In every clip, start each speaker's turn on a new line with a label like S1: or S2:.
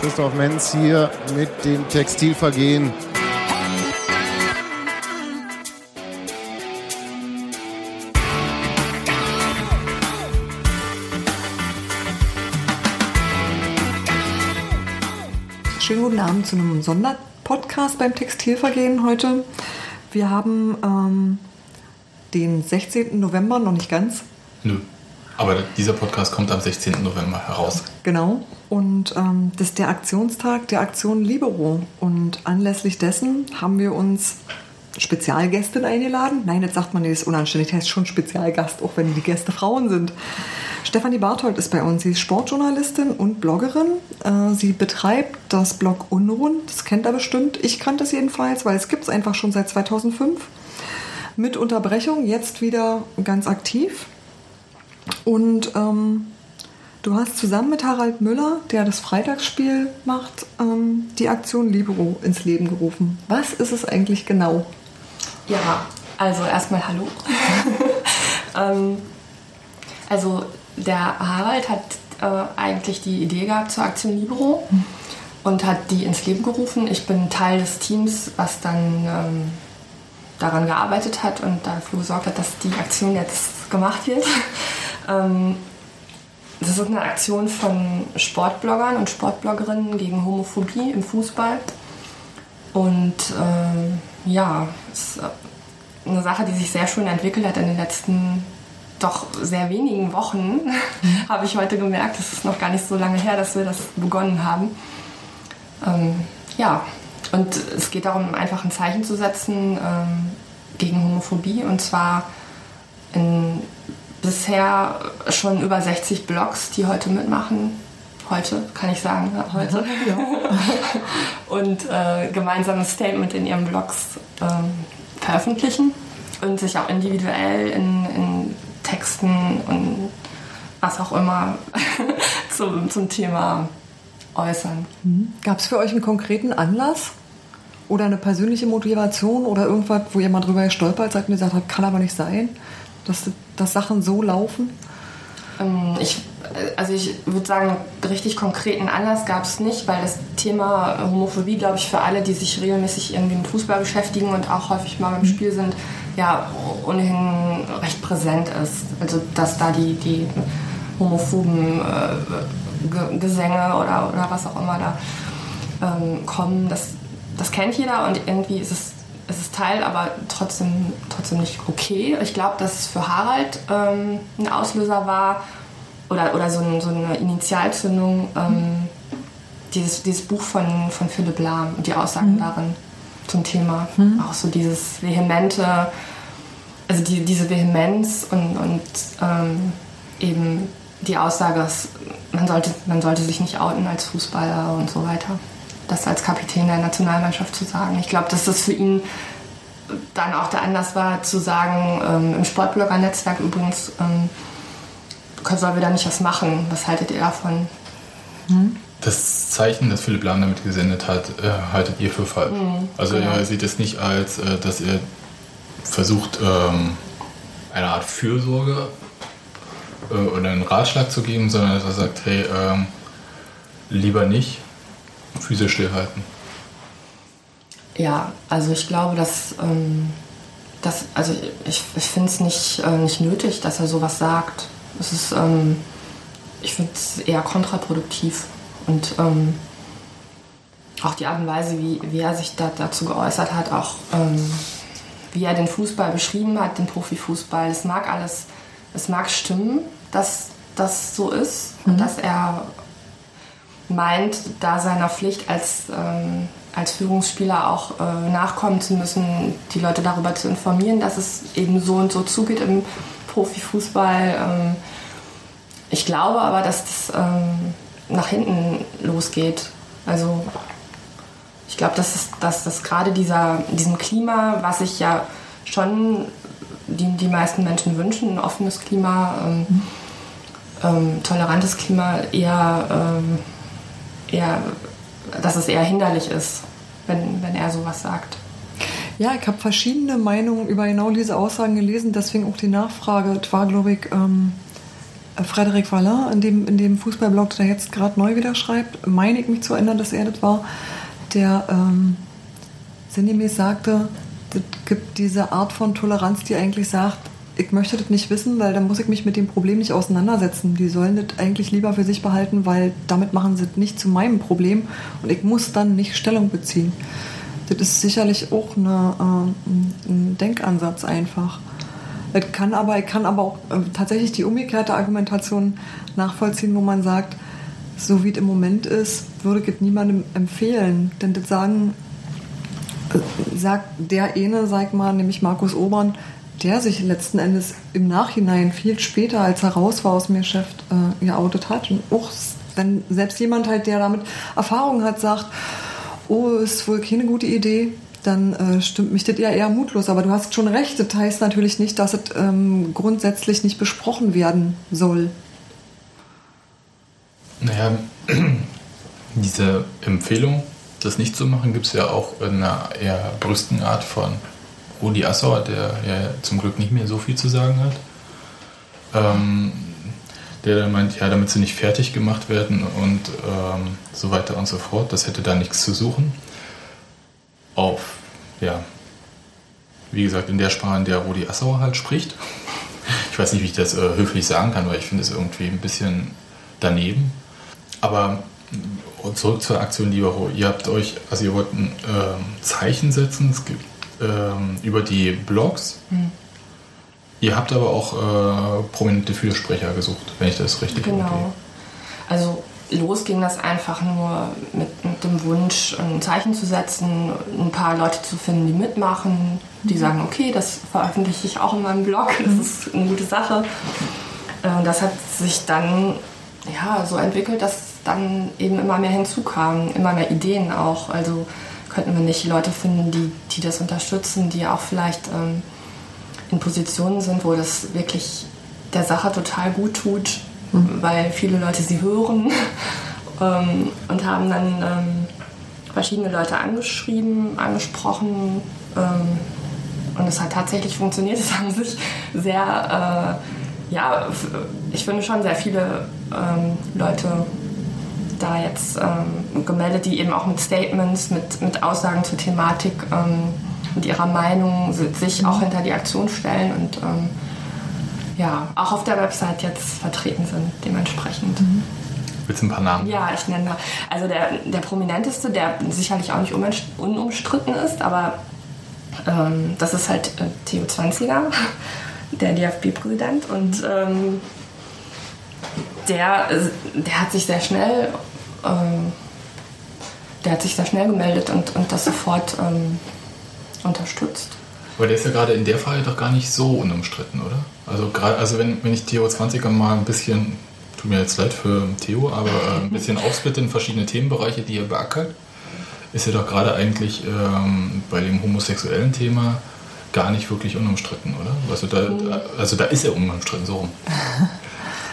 S1: Christoph Menz hier mit dem Textilvergehen.
S2: Schönen guten Abend zu einem Sonderpodcast beim Textilvergehen heute. Wir haben ähm, den 16. November, noch nicht ganz,
S3: Nö. Aber dieser Podcast kommt am 16. November heraus.
S2: genau. Und ähm, das ist der Aktionstag der Aktion Libero. Und anlässlich dessen haben wir uns Spezialgästin eingeladen. Nein, jetzt sagt man, nee, das ist unanständig, der ist schon Spezialgast, auch wenn die Gäste Frauen sind. Stefanie Barthold ist bei uns. Sie ist Sportjournalistin und Bloggerin. Äh, sie betreibt das Blog Unrund. Das kennt er bestimmt. Ich kannte es jedenfalls, weil es gibt es einfach schon seit 2005. Mit Unterbrechung, jetzt wieder ganz aktiv. Und ähm, du hast zusammen mit Harald Müller, der das Freitagsspiel macht, ähm, die Aktion Libero ins Leben gerufen. Was ist es eigentlich genau?
S4: Ja, also erstmal Hallo. ähm, also der Harald hat äh, eigentlich die Idee gehabt zur Aktion Libero und hat die ins Leben gerufen. Ich bin Teil des Teams, was dann ähm, daran gearbeitet hat und dafür gesorgt hat, dass die Aktion jetzt gemacht wird. ähm, das ist eine Aktion von Sportbloggern und Sportbloggerinnen gegen Homophobie im Fußball. Und ähm, ja, es ist eine Sache, die sich sehr schön entwickelt hat in den letzten doch sehr wenigen Wochen, habe ich heute gemerkt. Es ist noch gar nicht so lange her, dass wir das begonnen haben. Ähm, ja, und es geht darum, einfach ein Zeichen zu setzen ähm, gegen Homophobie. Und zwar in bisher schon über 60 Blogs, die heute mitmachen. Heute, kann ich sagen, ja, heute. und äh, gemeinsames Statement in ihren Blogs ähm, veröffentlichen und sich auch individuell in, in Texten und was auch immer zum, zum Thema äußern.
S2: Gab es für euch einen konkreten Anlass oder eine persönliche Motivation oder irgendwas, wo ihr mal drüber gestolpert seid und gesagt habt, kann aber nicht sein, dass, dass Sachen so laufen?
S4: Ähm, Ich, also ich würde sagen, richtig konkreten Anlass gab es nicht, weil das Thema Homophobie, glaube ich, für alle, die sich regelmäßig irgendwie mit Fußball beschäftigen und auch häufig mal beim Spiel sind, ja ohnehin recht präsent ist. Also dass da die, die homophoben äh, Ge- Gesänge oder, oder was auch immer da ähm, kommen, das, das kennt jeder und irgendwie ist es, es ist Teil, aber trotzdem, trotzdem nicht okay. Ich glaube, dass es für Harald ähm, ein Auslöser war oder, oder so, ein, so eine Initialzündung, ähm, dieses, dieses Buch von, von Philipp Lahm und die Aussagen darin zum Thema. Auch so dieses vehemente, also die, diese Vehemenz und, und ähm, eben die Aussage, dass man sollte, man sollte sich nicht outen als Fußballer und so weiter. Das als Kapitän der Nationalmannschaft zu sagen. Ich glaube, dass das für ihn dann auch der Anlass war, zu sagen, ähm, im Sportblogger-Netzwerk übrigens, ähm, sollen wir da nicht was machen? Was haltet ihr davon?
S3: Das Zeichen, das Philipp Lahm damit gesendet hat, äh, haltet ihr für falsch. also
S4: genau.
S3: er sieht es nicht als, äh, dass er versucht, ähm, eine Art Fürsorge äh, oder einen Ratschlag zu geben, sondern dass er sagt, hey, ähm, lieber nicht, Füße stillhalten.
S4: Ja, also ich glaube, dass, ähm, dass also ich, ich finde es nicht, äh, nicht nötig, dass er sowas sagt. Es ist, ähm, ich finde es eher kontraproduktiv und ähm, auch die Art und Weise, wie, wie er sich da, dazu geäußert hat, auch ähm, wie er den Fußball beschrieben hat, den Profifußball, es mag alles, es mag stimmen, dass das so ist und dass er meint, da seiner Pflicht als, ähm, als Führungsspieler auch äh, nachkommen zu müssen, die Leute darüber zu informieren, dass es eben so und so zugeht im Profifußball. Ähm, ich glaube aber, dass das ähm, nach hinten losgeht. Also ich glaube, dass, es- das gerade dieser, diesem Klima, was sich ja schon die, die meisten Menschen wünschen, ein offenes Klima, ähm, ähm, tolerantes Klima, eher, ähm, eher, dass es eher hinderlich ist, wenn, wenn er sowas sagt.
S2: Ja, ich habe verschiedene Meinungen über genau diese Aussagen gelesen, deswegen auch die Nachfrage. Es war, glaube ich, ähm, Frederic Vallin, in dem, in dem Fußballblog, der jetzt gerade neu wieder schreibt, meine ich mich zu erinnern, dass er das war, der ähm, sinngemäß sagte, es gibt diese Art von Toleranz, die eigentlich sagt, ich möchte das nicht wissen, weil dann muss ich mich mit dem Problem nicht auseinandersetzen. Die sollen das eigentlich lieber für sich behalten, weil damit machen sie es nicht zu meinem Problem und ich muss dann nicht Stellung beziehen. Das ist sicherlich auch eine, äh, ein Denkansatz einfach. Ich kann aber, ich kann aber auch äh, tatsächlich die umgekehrte Argumentation nachvollziehen, wo man sagt, so wie es im Moment ist, würde ich es niemandem empfehlen. Denn das sagen, äh, sagt der eine, sag mal, nämlich Markus Obern, der sich letzten Endes im Nachhinein viel später, als er raus war aus dem Geschäft, äh, geoutet hat. Und auch wenn selbst jemand halt, der damit Erfahrung hat, sagt, oh, ist wohl keine gute Idee, dann äh, stimmt mich das ja eher mutlos. Aber du hast schon recht, das heißt natürlich nicht, dass es ähm, grundsätzlich nicht besprochen werden soll.
S3: Naja, diese Empfehlung, das nicht zu machen, gibt es ja auch in einer eher brüsten Art von Rudi Assauer, der ja zum Glück nicht mehr so viel zu sagen hat. Ähm, der dann meint, ja, damit sie nicht fertig gemacht werden und ähm, so weiter und so fort, das hätte da nichts zu suchen. Auf, ja, wie gesagt, in der Sprache, in der Rudi Assauer halt spricht. Ich weiß nicht, wie ich das äh, höflich sagen kann, weil ich finde es irgendwie ein bisschen daneben. Aber zurück zur Aktion Libero. Ihr habt euch, also ihr wollt ein ähm, Zeichen setzen. Es gibt ähm, über die Blogs. Ihr habt aber auch äh, prominente Fürsprecher gesucht, wenn ich das richtig
S4: Genau.
S3: okay.
S4: Also los ging das einfach nur mit, mit dem Wunsch, ein Zeichen zu setzen, ein paar Leute zu finden, die mitmachen, die sagen, okay, das veröffentliche ich auch in meinem Blog, das ist eine gute Sache. Äh, Und das hat sich dann ja, so entwickelt, dass dann eben immer mehr hinzukamen, immer mehr Ideen auch. Also könnten wir nicht Leute finden, die, die das unterstützen, die auch vielleicht ähm, in Positionen sind, wo das wirklich der Sache total gut tut, weil viele Leute sie hören ähm, und haben dann ähm, verschiedene Leute angeschrieben, angesprochen ähm, und es hat tatsächlich funktioniert. Es haben sich sehr, äh, ja, ich finde schon sehr viele ähm, Leute da jetzt ähm, gemeldet, die eben auch mit Statements, mit, mit Aussagen zur Thematik, ähm, mit ihrer Meinung si- sich auch hinter die Aktion stellen und ähm, ja, auch auf der Website jetzt vertreten sind, dementsprechend.
S3: Willst du ein paar Namen?
S4: Ja, ich nenne da. Also der, der prominenteste, der sicherlich auch nicht unumst- unumstritten ist, aber ähm, das ist halt äh, Theo Zwanziger, der DFB-Präsident. Und ähm, der, äh, der hat sich sehr schnell, ähm, der hat sich sehr schnell gemeldet und, und das sofort ähm, unterstützt.
S3: Aber der ist ja gerade in der Frage doch gar nicht so unumstritten, oder? Also gerade, also wenn, wenn ich Theo 20er mal ein bisschen, tut mir jetzt leid für Theo, aber äh, ein bisschen aufsplitte in verschiedene Themenbereiche, die er beackert, ist er doch gerade eigentlich ähm, bei dem homosexuellen Thema gar nicht wirklich unumstritten, oder? Also da, also da ist er unumstritten, so rum.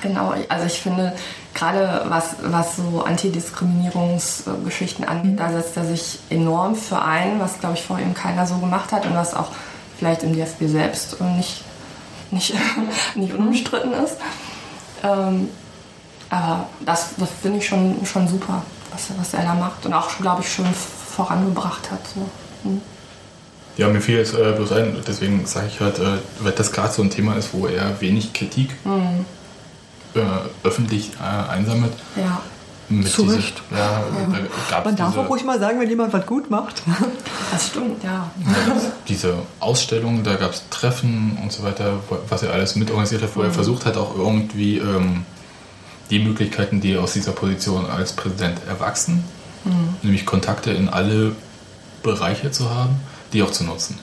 S4: Genau, also ich finde, gerade was, was so Antidiskriminierungsgeschichten angeht, da setzt er sich enorm für ein, was glaube ich vor ihm keiner so gemacht hat und was auch vielleicht im DFB selbst äh, nicht, nicht, nicht unumstritten ist. Ähm, aber das, das finde ich schon, schon super, was, was er da macht und auch, glaube ich, schon vorangebracht hat. So. Hm.
S3: Ja, mir fiel jetzt äh, bloß ein, deswegen sage ich halt, äh, weil das gerade so ein Thema ist, wo er wenig Kritik äh, öffentlich äh, einsammelt.
S4: Ja.
S3: Mit
S2: Zu
S3: diese-
S2: Recht.
S3: Ja, gab's
S2: Man darf
S3: diese,
S2: auch ruhig mal sagen, wenn jemand was gut macht.
S4: Das stimmt, ja.
S3: da diese Ausstellung, da gab es Treffen und so weiter, was er alles mitorganisiert hat, wo er versucht hat, auch irgendwie ähm, die Möglichkeiten, die aus dieser Position als Präsident erwachsen, nämlich Kontakte in alle Bereiche zu haben, die auch zu nutzen.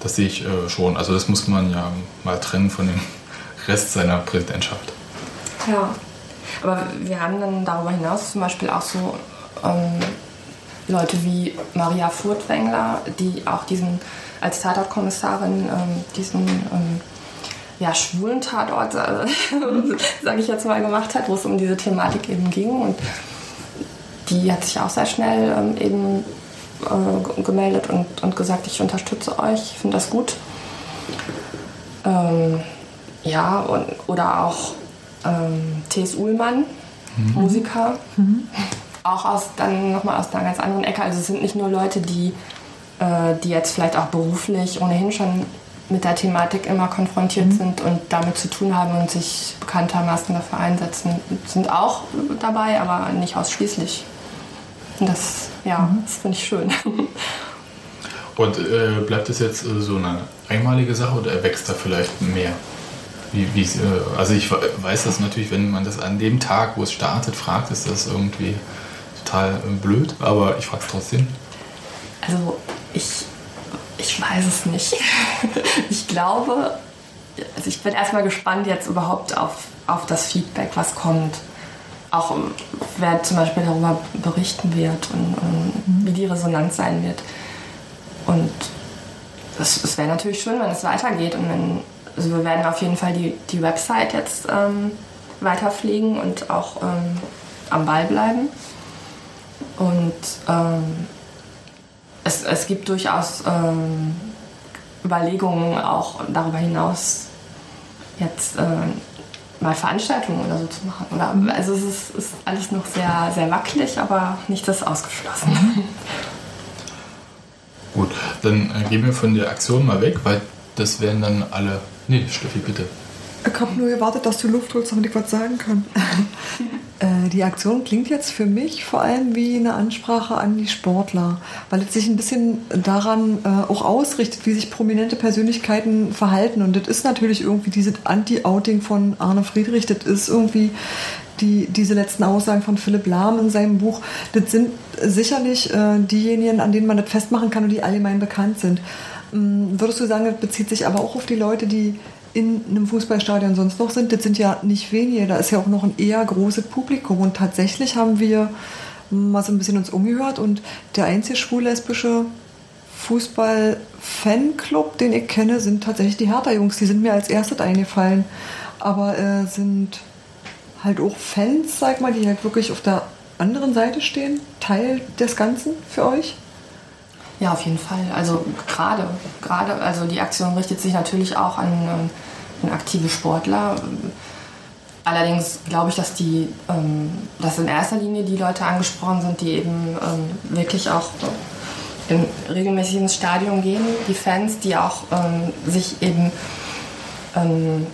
S3: Das sehe ich äh, schon. Also das muss man ja mal trennen von dem Rest seiner Präsidentschaft.
S4: Ja, aber wir haben dann darüber hinaus zum Beispiel auch so ähm, Leute wie Maria Furtwängler, die auch diesen als Tatortkommissarin ähm, diesen ähm, ja, schwulen Tatort, äh, sage ich jetzt mal, gemacht hat, wo es um diese Thematik eben ging. Und die hat sich auch sehr schnell ähm, eben äh, gemeldet und, und gesagt, ich unterstütze euch, ich finde das gut. Ähm, ja, und, oder auch ähm, T.S. Uhlmann, Musiker, auch aus, dann nochmal aus einer ganz anderen Ecke. Also es sind nicht nur Leute, die, äh, die jetzt vielleicht auch beruflich ohnehin schon mit der Thematik immer konfrontiert sind und damit zu tun haben und sich bekanntermaßen dafür einsetzen, sind auch dabei, aber nicht ausschließlich. Und das, ja, das finde ich schön.
S3: Und äh, bleibt es jetzt äh, so eine einmalige Sache oder erwächst da vielleicht mehr? Wie, wie, äh, also ich we- weiß das natürlich, wenn man das an dem Tag, wo es startet, fragt, ist das irgendwie total äh, blöd, aber ich frage es trotzdem.
S4: Also ich, ich weiß es nicht. Ich glaube, also ich bin erstmal gespannt jetzt überhaupt auf, auf das Feedback, was kommt. Auch ähm, wer zum Beispiel darüber berichten wird und, und wie die Resonanz sein wird. Und es wäre natürlich schön, wenn es weitergeht. Und wenn, also wir werden auf jeden Fall die, die Website jetzt ähm, weiter pflegen und auch ähm, am Ball bleiben. Und ähm, es, es gibt durchaus ähm, Überlegungen auch darüber hinaus jetzt äh, mal Veranstaltungen oder so zu machen. Oder, also es ist, ist alles noch sehr, sehr wackelig, aber nicht das ausgeschlossen.
S3: Gut, dann äh, gehen wir von der Aktion mal weg, weil das werden dann alle. Nee, Steffi, bitte.
S2: Ich habe nur gewartet, dass du Luft holst, damit ich was sagen kann. Äh, die Aktion klingt jetzt für mich vor allem wie eine Ansprache an die Sportler, weil es sich ein bisschen daran äh, auch ausrichtet, wie sich prominente Persönlichkeiten verhalten. Und das ist natürlich irgendwie dieses Anti-Outing von Arne Friedrich, das ist irgendwie die, diese letzten Aussagen von Philipp Lahm in seinem Buch. Das sind sicherlich äh, diejenigen, an denen man das festmachen kann und die allgemein bekannt sind. Ähm, Würdest du sagen, das bezieht sich aber auch auf die Leute, die in einem Fußballstadion sonst noch sind? Das sind ja nicht wenige, da ist ja auch noch ein eher großes Publikum. Und tatsächlich haben wir mal so ein bisschen uns umgehört und der einzige schwul-lesbische Fußball-Fanclub, den ich kenne, sind tatsächlich die Hertha-Jungs. Die sind mir als erstes eingefallen. Aber äh, sind halt auch Fans, sag mal, die halt wirklich auf der anderen Seite stehen, Teil des Ganzen für euch?
S4: Ja, auf jeden Fall. Also gerade, gerade, also die Aktion richtet sich natürlich auch an, ähm, an aktive Sportler. Allerdings glaube ich, dass die, ähm, dass in erster Linie die Leute angesprochen sind, die eben ähm, wirklich auch im regelmäßig ins Stadion gehen, die Fans, die auch ähm, sich eben ähm,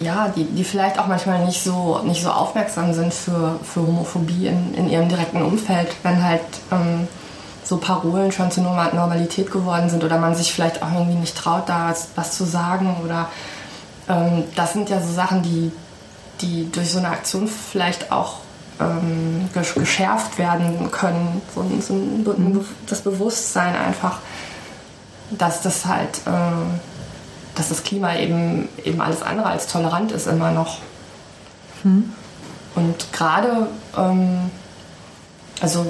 S4: ja, die, die vielleicht auch manchmal nicht so, nicht so aufmerksam sind für, für Homophobie in, in ihrem direkten Umfeld, wenn halt ähm, so Parolen schon zur Norma- Normalität geworden sind oder man sich vielleicht auch irgendwie nicht traut, da was, zu sagen oder ähm, das sind ja so Sachen, die, die durch so eine Aktion vielleicht auch ähm, gesch- geschärft werden können. So, so ein, Be- das Bewusstsein einfach, dass das halt, äh, dass das Klima eben, eben alles andere als tolerant ist immer noch. Und gerade, ähm, also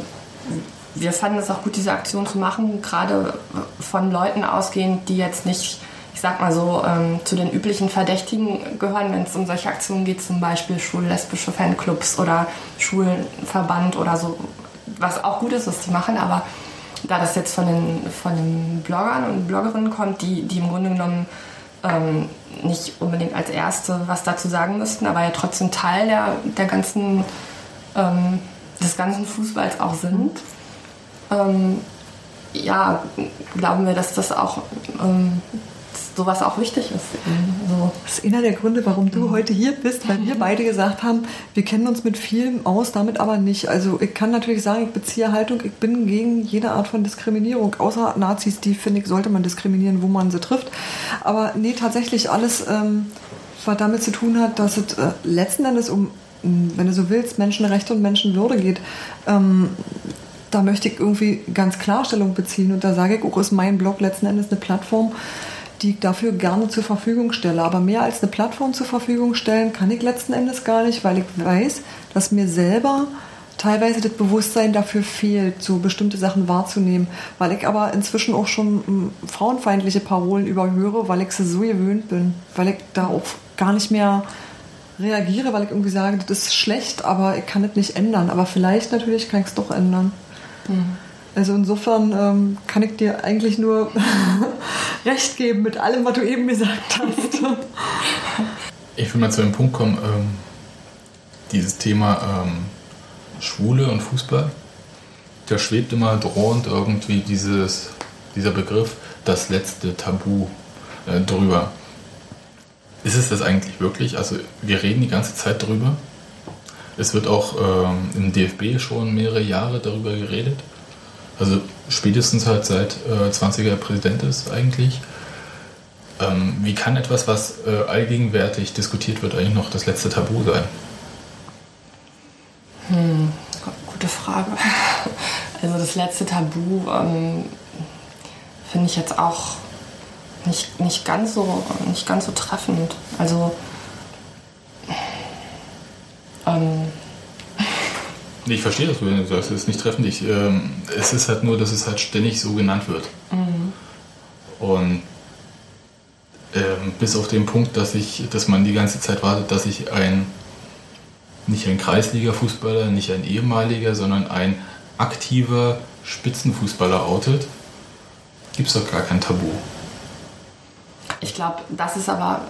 S4: wir fanden es auch gut, diese Aktion zu machen, gerade von Leuten ausgehend, die jetzt nicht, ich sag mal so, ähm, zu den üblichen Verdächtigen gehören, wenn es um solche Aktionen geht, zum Beispiel schwul-lesbische Fanclubs oder Schwulenverband oder so, was auch gut ist, was die machen, aber da das jetzt von den, von den Bloggern und Bloggerinnen kommt, die, die im Grunde genommen ähm, nicht unbedingt als Erste was dazu sagen müssten, aber ja trotzdem Teil der, der ganzen, ähm, des ganzen Fußballs auch sind, ähm, ja, glauben wir, dass das auch ähm, sowas auch wichtig ist. So.
S2: Das ist einer der Gründe, warum du heute hier bist, weil wir beide gesagt haben, wir kennen uns mit vielem aus, damit aber nicht. Also ich kann natürlich sagen, ich beziehe Haltung, ich bin gegen jede Art von Diskriminierung, außer Nazis, die finde ich, sollte man diskriminieren, wo man sie trifft. Aber nee, tatsächlich alles, ähm, was damit zu tun hat, dass es äh, letzten Endes um, wenn du so willst, Menschenrechte und Menschenwürde geht. Ähm, da möchte ich irgendwie ganz klar Stellung beziehen. Und da sage ich auch, ist mein Blog letzten Endes eine Plattform, die ich dafür gerne zur Verfügung stelle. Aber mehr als eine Plattform zur Verfügung stellen kann ich letzten Endes gar nicht, weil ich weiß, dass mir selber teilweise das Bewusstsein dafür fehlt, so bestimmte Sachen wahrzunehmen. Weil ich aber inzwischen auch schon mm, frauenfeindliche Parolen überhöre, weil ich sie so gewöhnt bin. Weil ich da auch gar nicht mehr reagiere, weil ich irgendwie sage, das ist schlecht, aber ich kann es nicht ändern. Aber vielleicht natürlich kann ich es doch ändern. Also insofern ähm, kann ich dir eigentlich nur recht geben mit allem, was du eben gesagt hast.
S3: Ich will mal zu dem Punkt kommen, ähm, dieses Thema ähm, Schwule und Fußball, da schwebt immer drohend irgendwie dieses, dieser Begriff, das letzte Tabu äh, drüber. Ist es das eigentlich wirklich? Also wir reden die ganze Zeit drüber. Es wird auch ähm, im DFB schon mehrere Jahre darüber geredet. Also spätestens halt seit äh, 20er Präsident ist eigentlich. Ähm, wie kann etwas, was äh, allgegenwärtig diskutiert wird, eigentlich noch das letzte Tabu sein?
S4: Gute Frage. Also das letzte Tabu ähm, finde ich jetzt auch nicht, nicht, ganz so, nicht ganz so treffend. Also ähm,
S3: Ich verstehe das, wenn du sagst, es ist nicht treffend. Ich, ähm, es ist halt nur, dass es halt ständig so genannt wird. Und ähm, bis auf den Punkt, dass ich, dass man die ganze Zeit wartet, dass sich ein nicht ein Kreisliga-Fußballer, nicht ein ehemaliger, sondern ein aktiver Spitzenfußballer outet, gibt es doch gar kein Tabu.
S4: Ich glaube, das ist aber,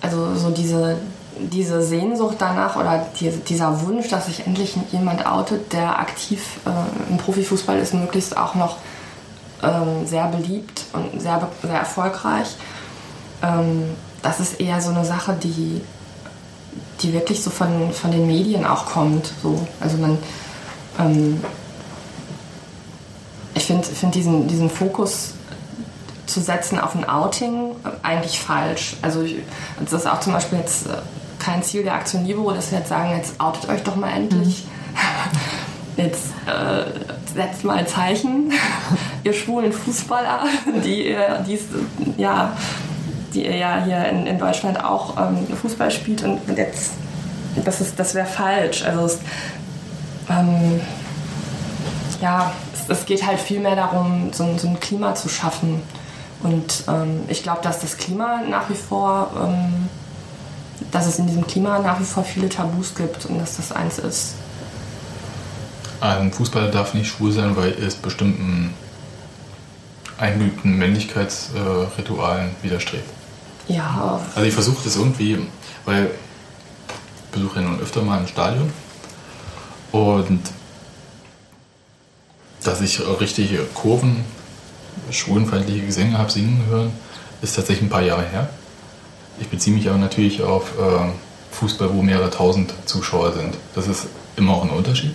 S4: also so diese, diese Sehnsucht danach oder die, dieser Wunsch, dass sich endlich jemand outet, der aktiv äh, im Profifußball ist, möglichst auch noch ähm, sehr beliebt und sehr, sehr erfolgreich. Ähm, das ist eher so eine Sache, die, die wirklich so von, von den Medien auch kommt. So. Also man, ähm, ich finde find diesen, diesen Fokus zu setzen auf ein Outing eigentlich falsch. Also das ist auch zum Beispiel jetzt äh, kein Ziel der Aktion Libero, dass wir jetzt sagen, jetzt outet euch doch mal endlich. Jetzt äh, setzt mal ein Zeichen, ihr schwulen Fußballer, die ihr, dies, ja, die ihr ja hier in, in Deutschland auch ähm, Fußball spielt und jetzt, das, ist- das wäre falsch. Also es, ähm, ja, es, es geht halt viel mehr darum, so, ein- so ein Klima zu schaffen. Und ähm, ich glaube, dass das Klima nach wie vor, ähm, dass es in diesem Klima nach wie vor viele Tabus gibt und dass das eins ist.
S3: Ein Fußballer darf nicht schwul sein, weil es bestimmten eingeübten Männlichkeitsritualen widerstrebt.
S4: Ja,
S3: Also ich versuche das irgendwie, weil ich besuche ja nun öfter mal ein Stadion und dass ich richtige Kurven, schwulenfeindliche Gesänge habe singen hören, ist tatsächlich ein paar Jahre her. Ich beziehe mich aber natürlich auf äh, Fußball, wo mehrere tausend Zuschauer sind. Das ist immer auch ein Unterschied,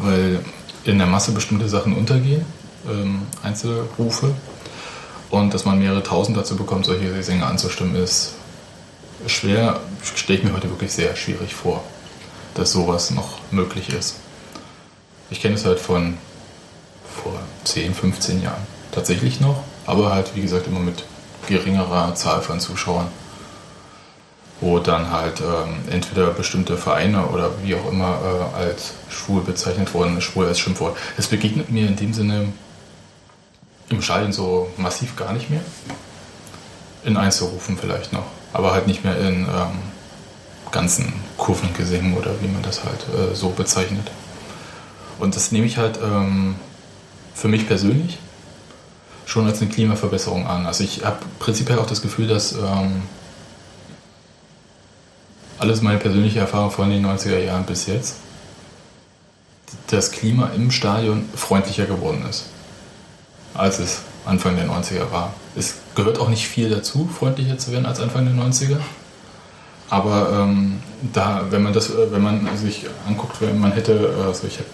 S3: weil in der Masse bestimmte Sachen untergehen, ähm, Einzelrufe. Und dass man mehrere tausend dazu bekommt, solche Gesänge anzustimmen, ist schwer, stelle ich mir heute wirklich sehr schwierig vor, dass sowas noch möglich ist. Ich kenne es halt von vor 10, 15 Jahren tatsächlich noch, aber halt wie gesagt immer mit geringerer Zahl von Zuschauern, wo dann halt ähm, entweder bestimmte Vereine oder wie auch immer äh, als schwul bezeichnet wurden, schwul als Schimpfwort. Es begegnet mir in dem Sinne im Stadion so massiv gar nicht mehr. In Einzelrufen vielleicht noch, aber halt nicht mehr in ähm, ganzen Kurvengesängen oder wie man das halt äh, so bezeichnet. Und das nehme ich halt ähm, für mich persönlich schon als eine Klimaverbesserung an. Also ich habe prinzipiell auch das Gefühl, dass ähm, alles meine persönliche Erfahrung von den 90er Jahren bis jetzt, das Klima im Stadion freundlicher geworden ist, als es Anfang der 90er war. Es gehört auch nicht viel dazu, freundlicher zu werden als Anfang der 90er. Aber ähm, da, wenn man das, äh, wenn man sich anguckt, wenn man hätte, also ich habe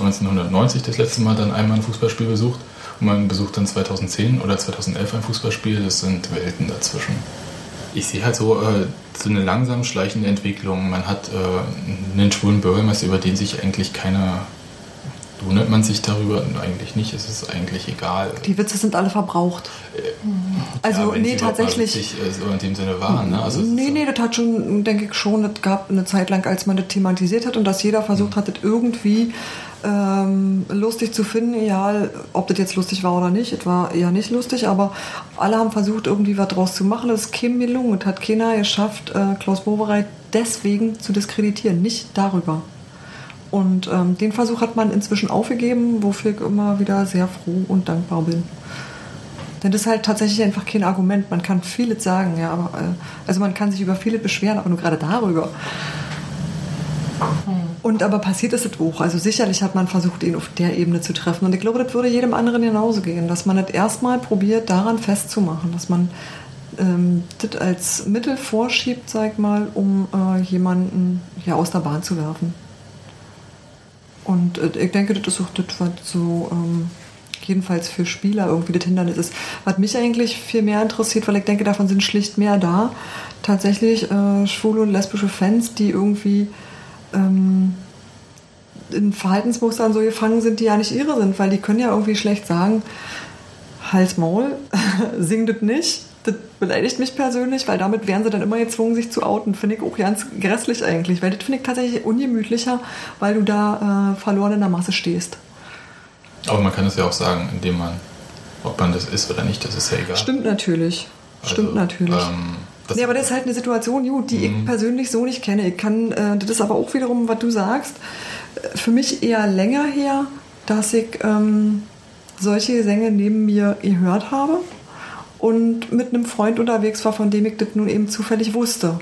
S3: 1990 das letzte Mal dann einmal ein Fußballspiel besucht man besucht dann 2010 oder 2011 ein Fußballspiel, das sind Welten dazwischen. Ich sehe halt so, äh, so eine langsam schleichende Entwicklung. Man hat äh, einen schwulen Bürgermeister, über den sich eigentlich keiner. Wundert man sich darüber? Eigentlich nicht, es ist eigentlich egal.
S2: Die Witze sind alle verbraucht. Also,
S3: Ja,
S2: nee, tatsächlich.
S3: äh, so in dem Sinne waren. Ne? Also es ist
S2: nee,
S3: so-
S2: nee, das hat schon, denke ich schon, das gab eine Zeit lang, als man das thematisiert hat und dass jeder versucht hat, das irgendwie ähm, lustig zu finden, egal ob das jetzt lustig war oder nicht. Es war eher nicht lustig, aber alle haben versucht, irgendwie was draus zu machen. Das ist keinem gelungen. Es hat keiner geschafft, äh, Klaus Bobereit deswegen zu diskreditieren, nicht darüber. Und ähm, den Versuch hat man inzwischen aufgegeben, wofür ich immer wieder sehr froh und dankbar bin. Denn das ist halt tatsächlich einfach kein Argument. Man kann vieles sagen, ja, aber äh, also man kann sich über vieles beschweren, aber nur gerade darüber. Und aber passiert es auch. Also sicherlich hat man versucht, ihn auf der Ebene zu treffen. Und ich glaube, das würde jedem anderen genauso gehen, dass man das erstmal probiert, daran festzumachen, dass man ähm, das als Mittel vorschiebt, sag mal, um äh, jemanden ja, aus der Bahn zu werfen. Und äh, ich denke, das ist auch das, was so ähm, jedenfalls für Spieler irgendwie das Hindernis ist. Was mich eigentlich viel mehr interessiert, weil ich denke, davon sind schlicht mehr da, tatsächlich äh, schwule und lesbische Fans, die irgendwie ähm, in Verhaltensmustern so gefangen sind, die ja nicht ihre sind, weil die können ja irgendwie schlecht sagen, Hals Maul, sing das nicht. Das beleidigt mich persönlich, weil damit wären sie dann immer gezwungen, sich zu outen. Finde ich auch ganz grässlich eigentlich, weil das finde ich tatsächlich ungemütlicher, weil du da äh, verloren in der Masse stehst.
S3: Aber man kann es ja auch sagen, indem man, ob man das ist oder nicht, das ist ja egal.
S2: Stimmt natürlich. Stimmt
S3: Also,
S2: natürlich.
S3: Ähm,
S2: Nee, aber das ist halt eine Situation, gut, die ich persönlich so nicht kenne. Ich kann, äh, das ist aber auch wiederum, was du sagst, äh, für mich eher länger her, dass ich ähm, solche Gesänge neben mir gehört habe und mit einem Freund unterwegs war, von dem ich das nun eben zufällig wusste.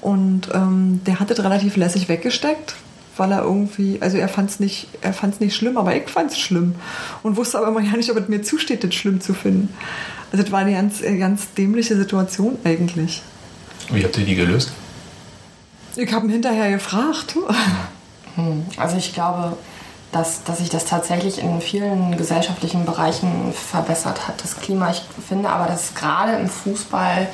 S2: Und ähm, der hat das relativ lässig weggesteckt, weil er irgendwie, also er fand es nicht, er fand's nicht schlimm, aber ich fand es schlimm und wusste aber immer ja nicht, ob es mir zusteht, das schlimm zu finden. Also das war eine ganz, äh, ganz dämliche Situation eigentlich.
S3: wie habt ihr die gelöst?
S2: Ich habe ihn hinterher gefragt.
S4: Also ich glaube, dass, dass sich das tatsächlich in vielen gesellschaftlichen Bereichen verbessert hat, das Klima. Ich finde aber, dass gerade im Fußball,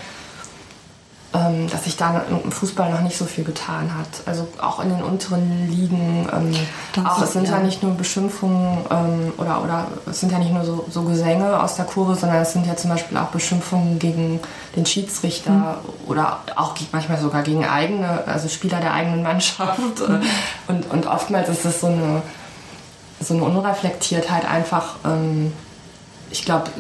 S4: ähm, dass sich da im Fußball noch nicht so viel getan hat. Also auch in den unteren Ligen. Ähm, auch es sind ja.
S2: ja.
S4: nicht nur Beschimpfungen ähm, oder, oder es sind ja nicht nur so, so Gesänge aus der Kurve, sondern es sind ja zum Beispiel auch Beschimpfungen gegen den Schiedsrichter oder auch manchmal sogar gegen eigene, also Spieler der eigenen Mannschaft. Und, und oftmals ist das so eine, so eine Unreflektiertheit einfach, ähm, ich glaube,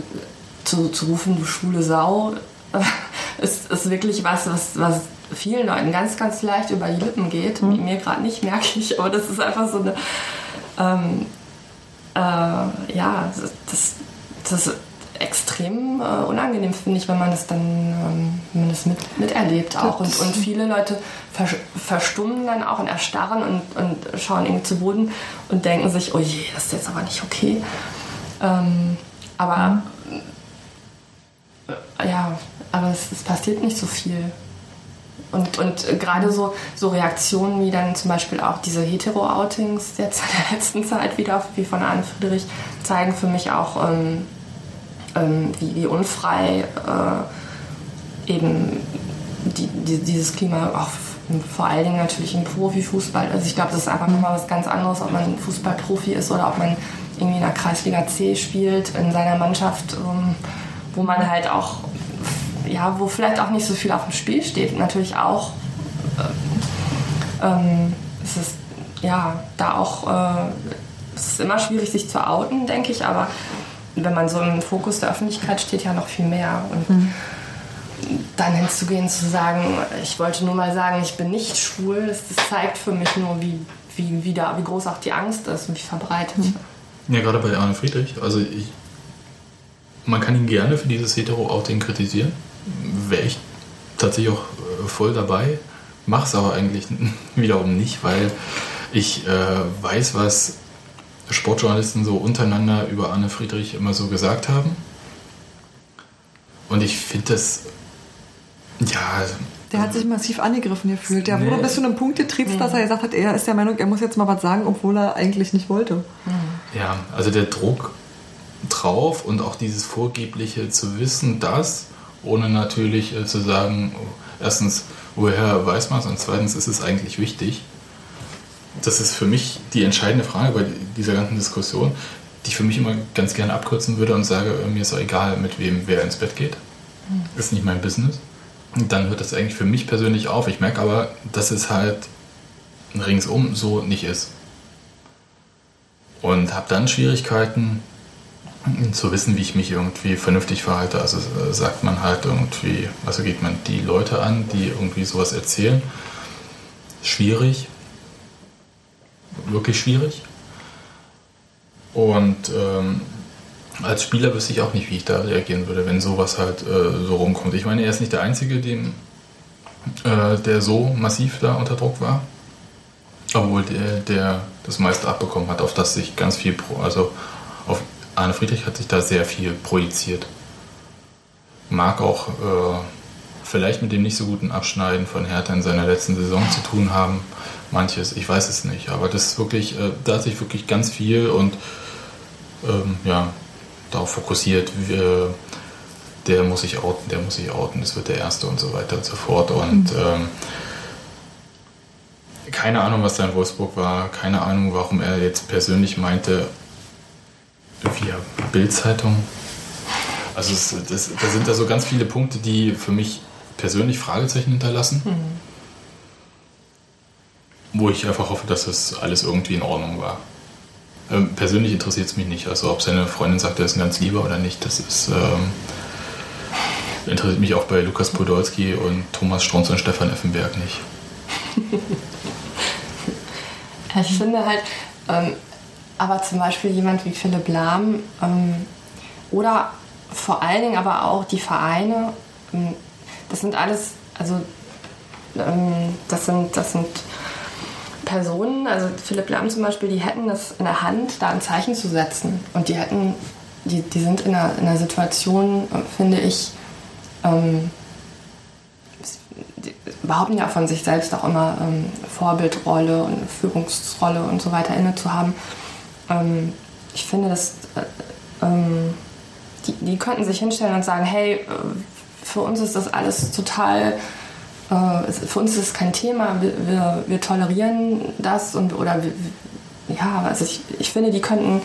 S4: zu, zu rufen, du schwule Sau, ist, ist wirklich was, was, was vielen Leuten ganz, ganz leicht über die Lippen geht. Mir gerade nicht, merke ich, aber das ist einfach so eine, ähm, äh, ja, das, das extrem äh, unangenehm, finde ich, wenn man das dann ähm, wenn man das mit, miterlebt auch. Und, und viele Leute vers verstummen dann auch und erstarren und, und schauen irgendwie zu Boden und denken sich, oh je, das ist jetzt aber nicht okay. Ähm, aber äh, ja, aber es, es passiert nicht so viel. Und, und gerade so, so Reaktionen wie dann zum Beispiel auch diese Hetero-Outings jetzt in der letzten Zeit wieder, wie von Anne Friedrich, zeigen für mich auch, ähm, ähm, wie, wie unfrei äh, eben die, die, dieses Klima auch vor allen Dingen natürlich im Profifußball. Also ich glaube, das ist einfach nochmal was ganz anderes, ob man Fußballprofi ist oder ob man irgendwie in der Kreisliga C spielt, in seiner Mannschaft, ähm, wo man halt auch, ja, wo vielleicht auch nicht so viel auf dem Spiel steht. Natürlich auch, äh, ähm, es ist ja da auch, äh, es ist immer schwierig, sich zu outen, denke ich, aber wenn man so im Fokus der Öffentlichkeit steht, ja noch viel mehr. Und dann hinzugehen, zu sagen, ich wollte nur mal sagen, ich bin nicht schwul, das, das zeigt für mich nur, wie, wie, wie, da, wie groß auch die Angst ist und wie verbreitet.
S3: Ja, gerade bei Arne Friedrich. Also ich, man kann ihn gerne für dieses Hetero-Outing kritisieren. Wäre ich tatsächlich auch äh, voll dabei. Mach's aber eigentlich wiederum nicht, weil ich äh, weiß, was Sportjournalisten so untereinander über Arne Friedrich immer so gesagt haben. Und ich finde das, ja,
S2: Der hat sich massiv angegriffen gefühlt. Der
S3: Nee.
S2: wurde bis zu einem Punkt getriezt, dass er gesagt hat, er ist der Meinung, er muss jetzt mal was sagen, obwohl er eigentlich nicht wollte.
S3: Ja, also der Druck drauf und auch dieses Vorgebliche zu wissen, dass, ohne natürlich äh, zu sagen, oh, erstens, woher weiß man es und zweitens ist es eigentlich wichtig. Das ist für mich die entscheidende Frage bei dieser ganzen Diskussion, die ich für mich immer ganz gerne abkürzen würde und sage, äh, mir ist auch egal, mit wem wer ins Bett geht. Ist nicht mein Business. Und dann hört das eigentlich für mich persönlich auf. Ich merke aber, dass es halt ringsum so nicht ist und habe dann Schwierigkeiten zu wissen, wie ich mich irgendwie vernünftig verhalte. Also äh, sagt man halt irgendwie, also geht man die Leute an, die irgendwie sowas erzählen. Schwierig. Wirklich schwierig. Und ähm, als Spieler wüsste ich auch nicht, wie ich da reagieren würde, wenn sowas halt äh, so rumkommt. Ich meine, er ist nicht der Einzige, dem, äh, der so massiv da unter Druck war. Obwohl der, der das meiste abbekommen hat, auf das sich ganz viel, pro, also auf Arne Friedrich hat sich da sehr viel projiziert. Mag auch äh, vielleicht mit dem nicht so guten Abschneiden von Hertha in seiner letzten Saison zu tun haben. Manches, ich weiß es nicht. Aber das ist wirklich, äh, da hat sich wirklich ganz viel und ähm, ja, darauf fokussiert, wie, äh, der muss sich outen, der muss sich outen, das wird der Erste und so weiter und so fort. Und ähm, keine Ahnung, was da in Wolfsburg war, keine Ahnung, warum er jetzt persönlich meinte, via Bildzeitung. Also es, das, da sind da so ganz viele Punkte, die für mich persönlich Fragezeichen hinterlassen. Wo ich einfach hoffe, dass das alles irgendwie in Ordnung war. Ähm, persönlich interessiert es mich nicht. Also ob seine Freundin sagt, er ist ein ganz lieber oder nicht, das ist ähm, interessiert mich auch bei Lukas Podolski und Thomas Strunz und Stefan Effenberg nicht.
S4: Ich finde halt, ähm, aber zum Beispiel jemand wie Philipp Lahm ähm, oder vor allen Dingen aber auch die Vereine, ähm, das sind alles, also ähm, das sind, das sind Personen, also Philipp Lahm zum Beispiel, die hätten das in der Hand, da ein Zeichen zu setzen. Und die hätten, die, die sind in einer, in einer Situation, finde ich, ähm, behaupten ja von sich selbst auch immer ähm, Vorbildrolle und Führungsrolle und so weiter inne zu haben. Ähm, ich finde, dass äh, ähm, die, die könnten sich hinstellen und sagen, hey, äh, für uns ist das alles total, äh, für uns ist es kein Thema, wir, wir, wir tolerieren das und oder wir, ja, also ich, ich finde, die könnten,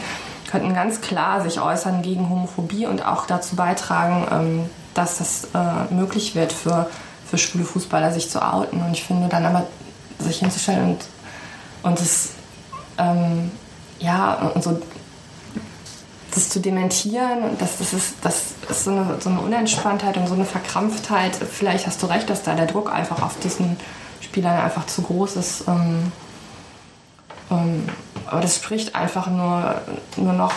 S4: könnten ganz klar sich äußern gegen Homophobie und auch dazu beitragen, ähm, dass das äh, möglich wird für, für schwule Fußballer, sich zu outen. Und ich finde dann aber, sich hinzustellen und, und das, ähm, ja, und so das zu dementieren und das, das, ist, das ist so eine, so eine Unentspanntheit und so eine Verkrampftheit. Vielleicht hast du recht, dass da der Druck einfach auf diesen Spielern einfach zu groß ist. Ähm, ähm, aber das spricht einfach nur, nur noch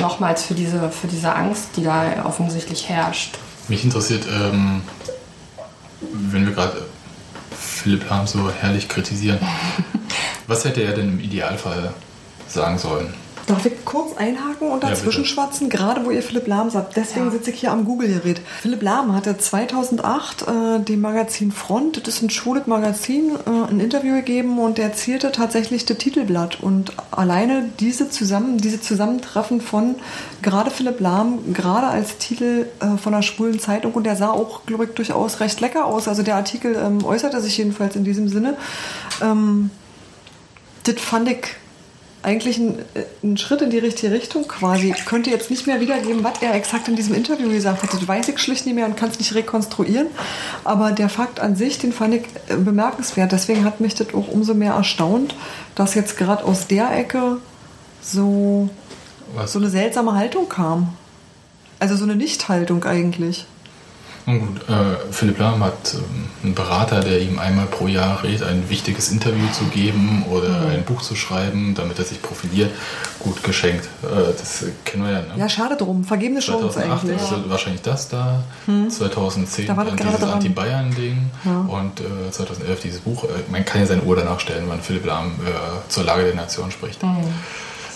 S4: nochmals für diese, für diese Angst, die da offensichtlich herrscht.
S3: Mich interessiert, ähm, wenn wir gerade Philipp Lahm so herrlich kritisieren, was hätte er denn im Idealfall sagen sollen?
S2: Darf ich kurz einhaken und
S3: Ja,
S2: dazwischen
S3: bitte.
S2: schwatzen, gerade wo ihr Philipp Lahm sagt. Deswegen
S4: Ja.
S2: sitze ich hier am Google-Gerät. Philipp Lahm hatte 2008 äh, dem Magazin Front, das ist ein schwules Magazin, äh, ein Interview gegeben und der erzählte tatsächlich das Titelblatt. Und alleine diese, zusammen, diese Zusammentreffen von gerade Philipp Lahm, gerade als Titel äh, von einer schwulen Zeitung und der sah auch, glaube ich, durchaus recht lecker aus. Also der Artikel ähm, äußerte sich jedenfalls in diesem Sinne. Ähm, das fand ich eigentlich ein, äh, ein Schritt in die richtige Richtung quasi. Ich könnte jetzt nicht mehr wiedergeben, was er exakt in diesem Interview gesagt hat. Das weiß ich schlicht nicht mehr und kann es nicht rekonstruieren. Aber der Fakt an sich, den fand ich äh, bemerkenswert. Deswegen hat mich das auch umso mehr erstaunt, dass jetzt gerade aus der Ecke so,
S3: Was?
S2: so eine seltsame Haltung kam. Also so eine Nichthaltung eigentlich.
S3: Nun gut, äh, Philipp Lahm hat ähm, einen Berater, der ihm einmal pro Jahr rät, ein wichtiges Interview zu geben oder ein Buch zu schreiben, damit er sich profiliert. Gut geschenkt. Äh, das kennen wir ja. Ne?
S2: Ja, schade drum. Vergebene Chance
S3: 2008
S2: eigentlich.
S3: ist wahrscheinlich das da, 2010
S2: Da war das
S3: dieses. Anti-Bayern-Ding und äh, 2011 dieses Buch. Äh, man kann ja seine Uhr danach stellen, wann Philipp Lahm äh, zur Lage der Nation spricht.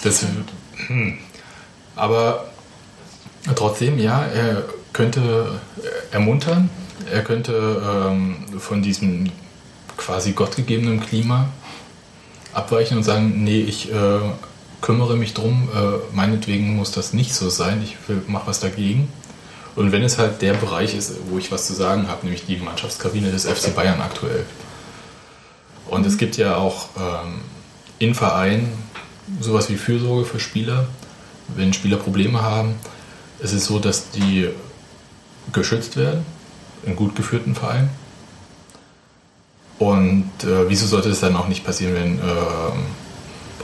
S3: Das, hm. Aber trotzdem, ja, er könnte ermuntern, er könnte ähm, von diesem quasi gottgegebenen Klima abweichen und sagen, nee, ich äh, kümmere mich drum, äh, meinetwegen muss das nicht so sein, ich mache was dagegen. Und wenn es halt der Bereich ist, wo ich was zu sagen habe, nämlich die Mannschaftskabine des FC Bayern aktuell. Und es gibt ja auch ähm, in Vereinen sowas wie Fürsorge für Spieler. Wenn Spieler Probleme haben, ist es so, dass die geschützt werden in gut geführten Vereinen. Und äh, wieso sollte es dann auch nicht passieren, wenn ähm,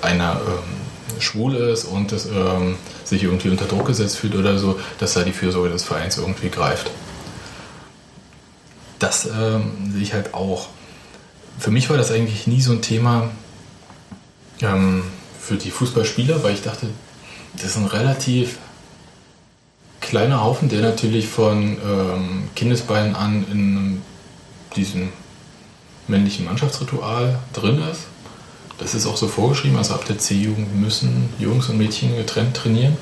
S3: einer ähm, schwul ist und es, ähm, sich irgendwie unter Druck gesetzt fühlt oder so, dass da die Fürsorge des Vereins irgendwie greift. Das ähm, sehe ich halt auch. Für mich war das eigentlich nie so ein Thema ähm, für die Fußballspieler, weil ich dachte, das ist ein relativ kleiner Haufen, der natürlich von ähm, Kindesbeinen an in diesem männlichen Mannschaftsritual drin ist. Das ist auch so vorgeschrieben, also ab der C-Jugend müssen Jungs und Mädchen getrennt trainieren,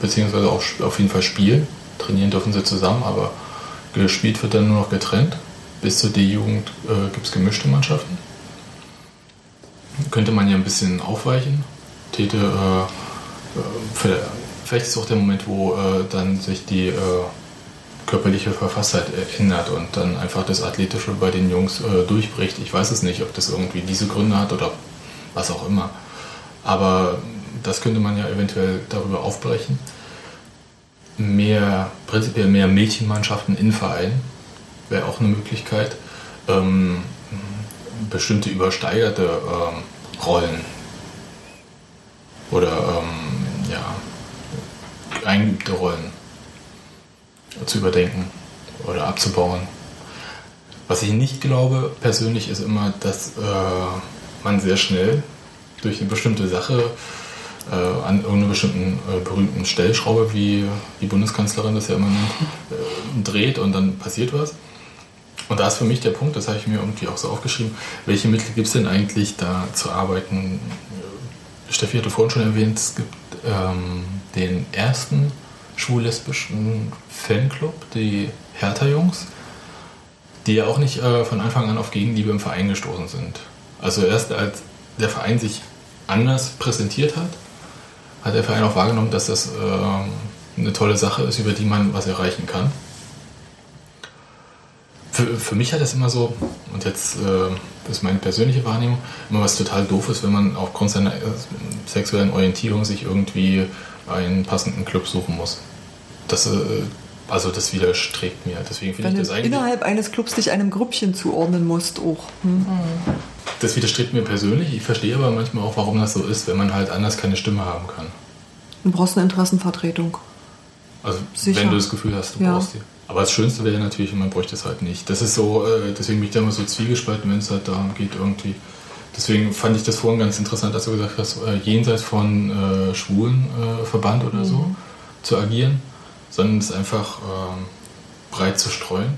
S3: beziehungsweise auch auf jeden Fall spielen. Trainieren dürfen sie zusammen, aber gespielt wird dann nur noch getrennt. Bis zur D-Jugend äh, gibt es gemischte Mannschaften. Könnte man ja ein bisschen aufweichen. Täte, äh, äh, vielleicht ist auch der Moment, wo äh, dann sich die äh, körperliche Verfasstheit ändert und dann einfach das Athletische bei den Jungs äh, durchbricht. Ich weiß es nicht, ob das irgendwie diese Gründe hat oder was auch immer. Aber das könnte man ja eventuell darüber aufbrechen. Mehr, prinzipiell mehr Mädchenmannschaften in Vereinen wäre auch eine Möglichkeit. Ähm, bestimmte übersteigerte ähm, Rollen oder ähm, ja, eingeübte Rollen zu überdenken oder abzubauen. Was ich nicht glaube persönlich ist immer, dass äh, man sehr schnell durch eine bestimmte Sache äh, an irgendeiner bestimmten äh, berühmten Stellschraube, wie die Bundeskanzlerin das ja immer nennt, äh, dreht und dann passiert was. Und da ist für mich der Punkt, das habe ich mir irgendwie auch so aufgeschrieben, welche Mittel gibt es denn eigentlich da zu arbeiten? Steffi hatte vorhin schon erwähnt, es gibt ähm, den ersten schwul-lesbischen Fanclub, die Hertha-Jungs, die ja auch nicht äh, von Anfang an auf Gegenliebe im Verein gestoßen sind. Also erst als der Verein sich anders präsentiert hat, hat der Verein auch wahrgenommen, dass das äh, eine tolle Sache ist, über die man was erreichen kann. Für, für mich hat das immer so, und jetzt äh, ist meine persönliche Wahrnehmung, immer was total doof ist, wenn man aufgrund seiner äh, sexuellen Orientierung sich irgendwie einen passenden Club suchen muss. Das, äh, also das widerstrebt mir. Deswegen finde ich das eigentlich.
S2: innerhalb eines Clubs dich einem Grüppchen zuordnen musst, auch. Hm.
S3: Das widerstrebt mir persönlich. Ich verstehe aber manchmal auch, warum das so ist, wenn man halt anders keine Stimme haben kann.
S2: Du brauchst eine Interessenvertretung.
S3: Also
S2: Sicher.
S3: wenn du das Gefühl hast, du
S2: Ja.
S3: brauchst die. Aber das Schönste wäre natürlich, man bräuchte es halt nicht. Das ist so, äh, deswegen bin ich da immer so zwiegespalten, wenn es halt darum geht, irgendwie. Deswegen fand ich das vorhin ganz interessant, dass du gesagt hast, äh, jenseits von äh, schwulen äh, oder so
S2: Mhm.
S3: zu agieren, sondern es einfach ähm, breit zu streuen.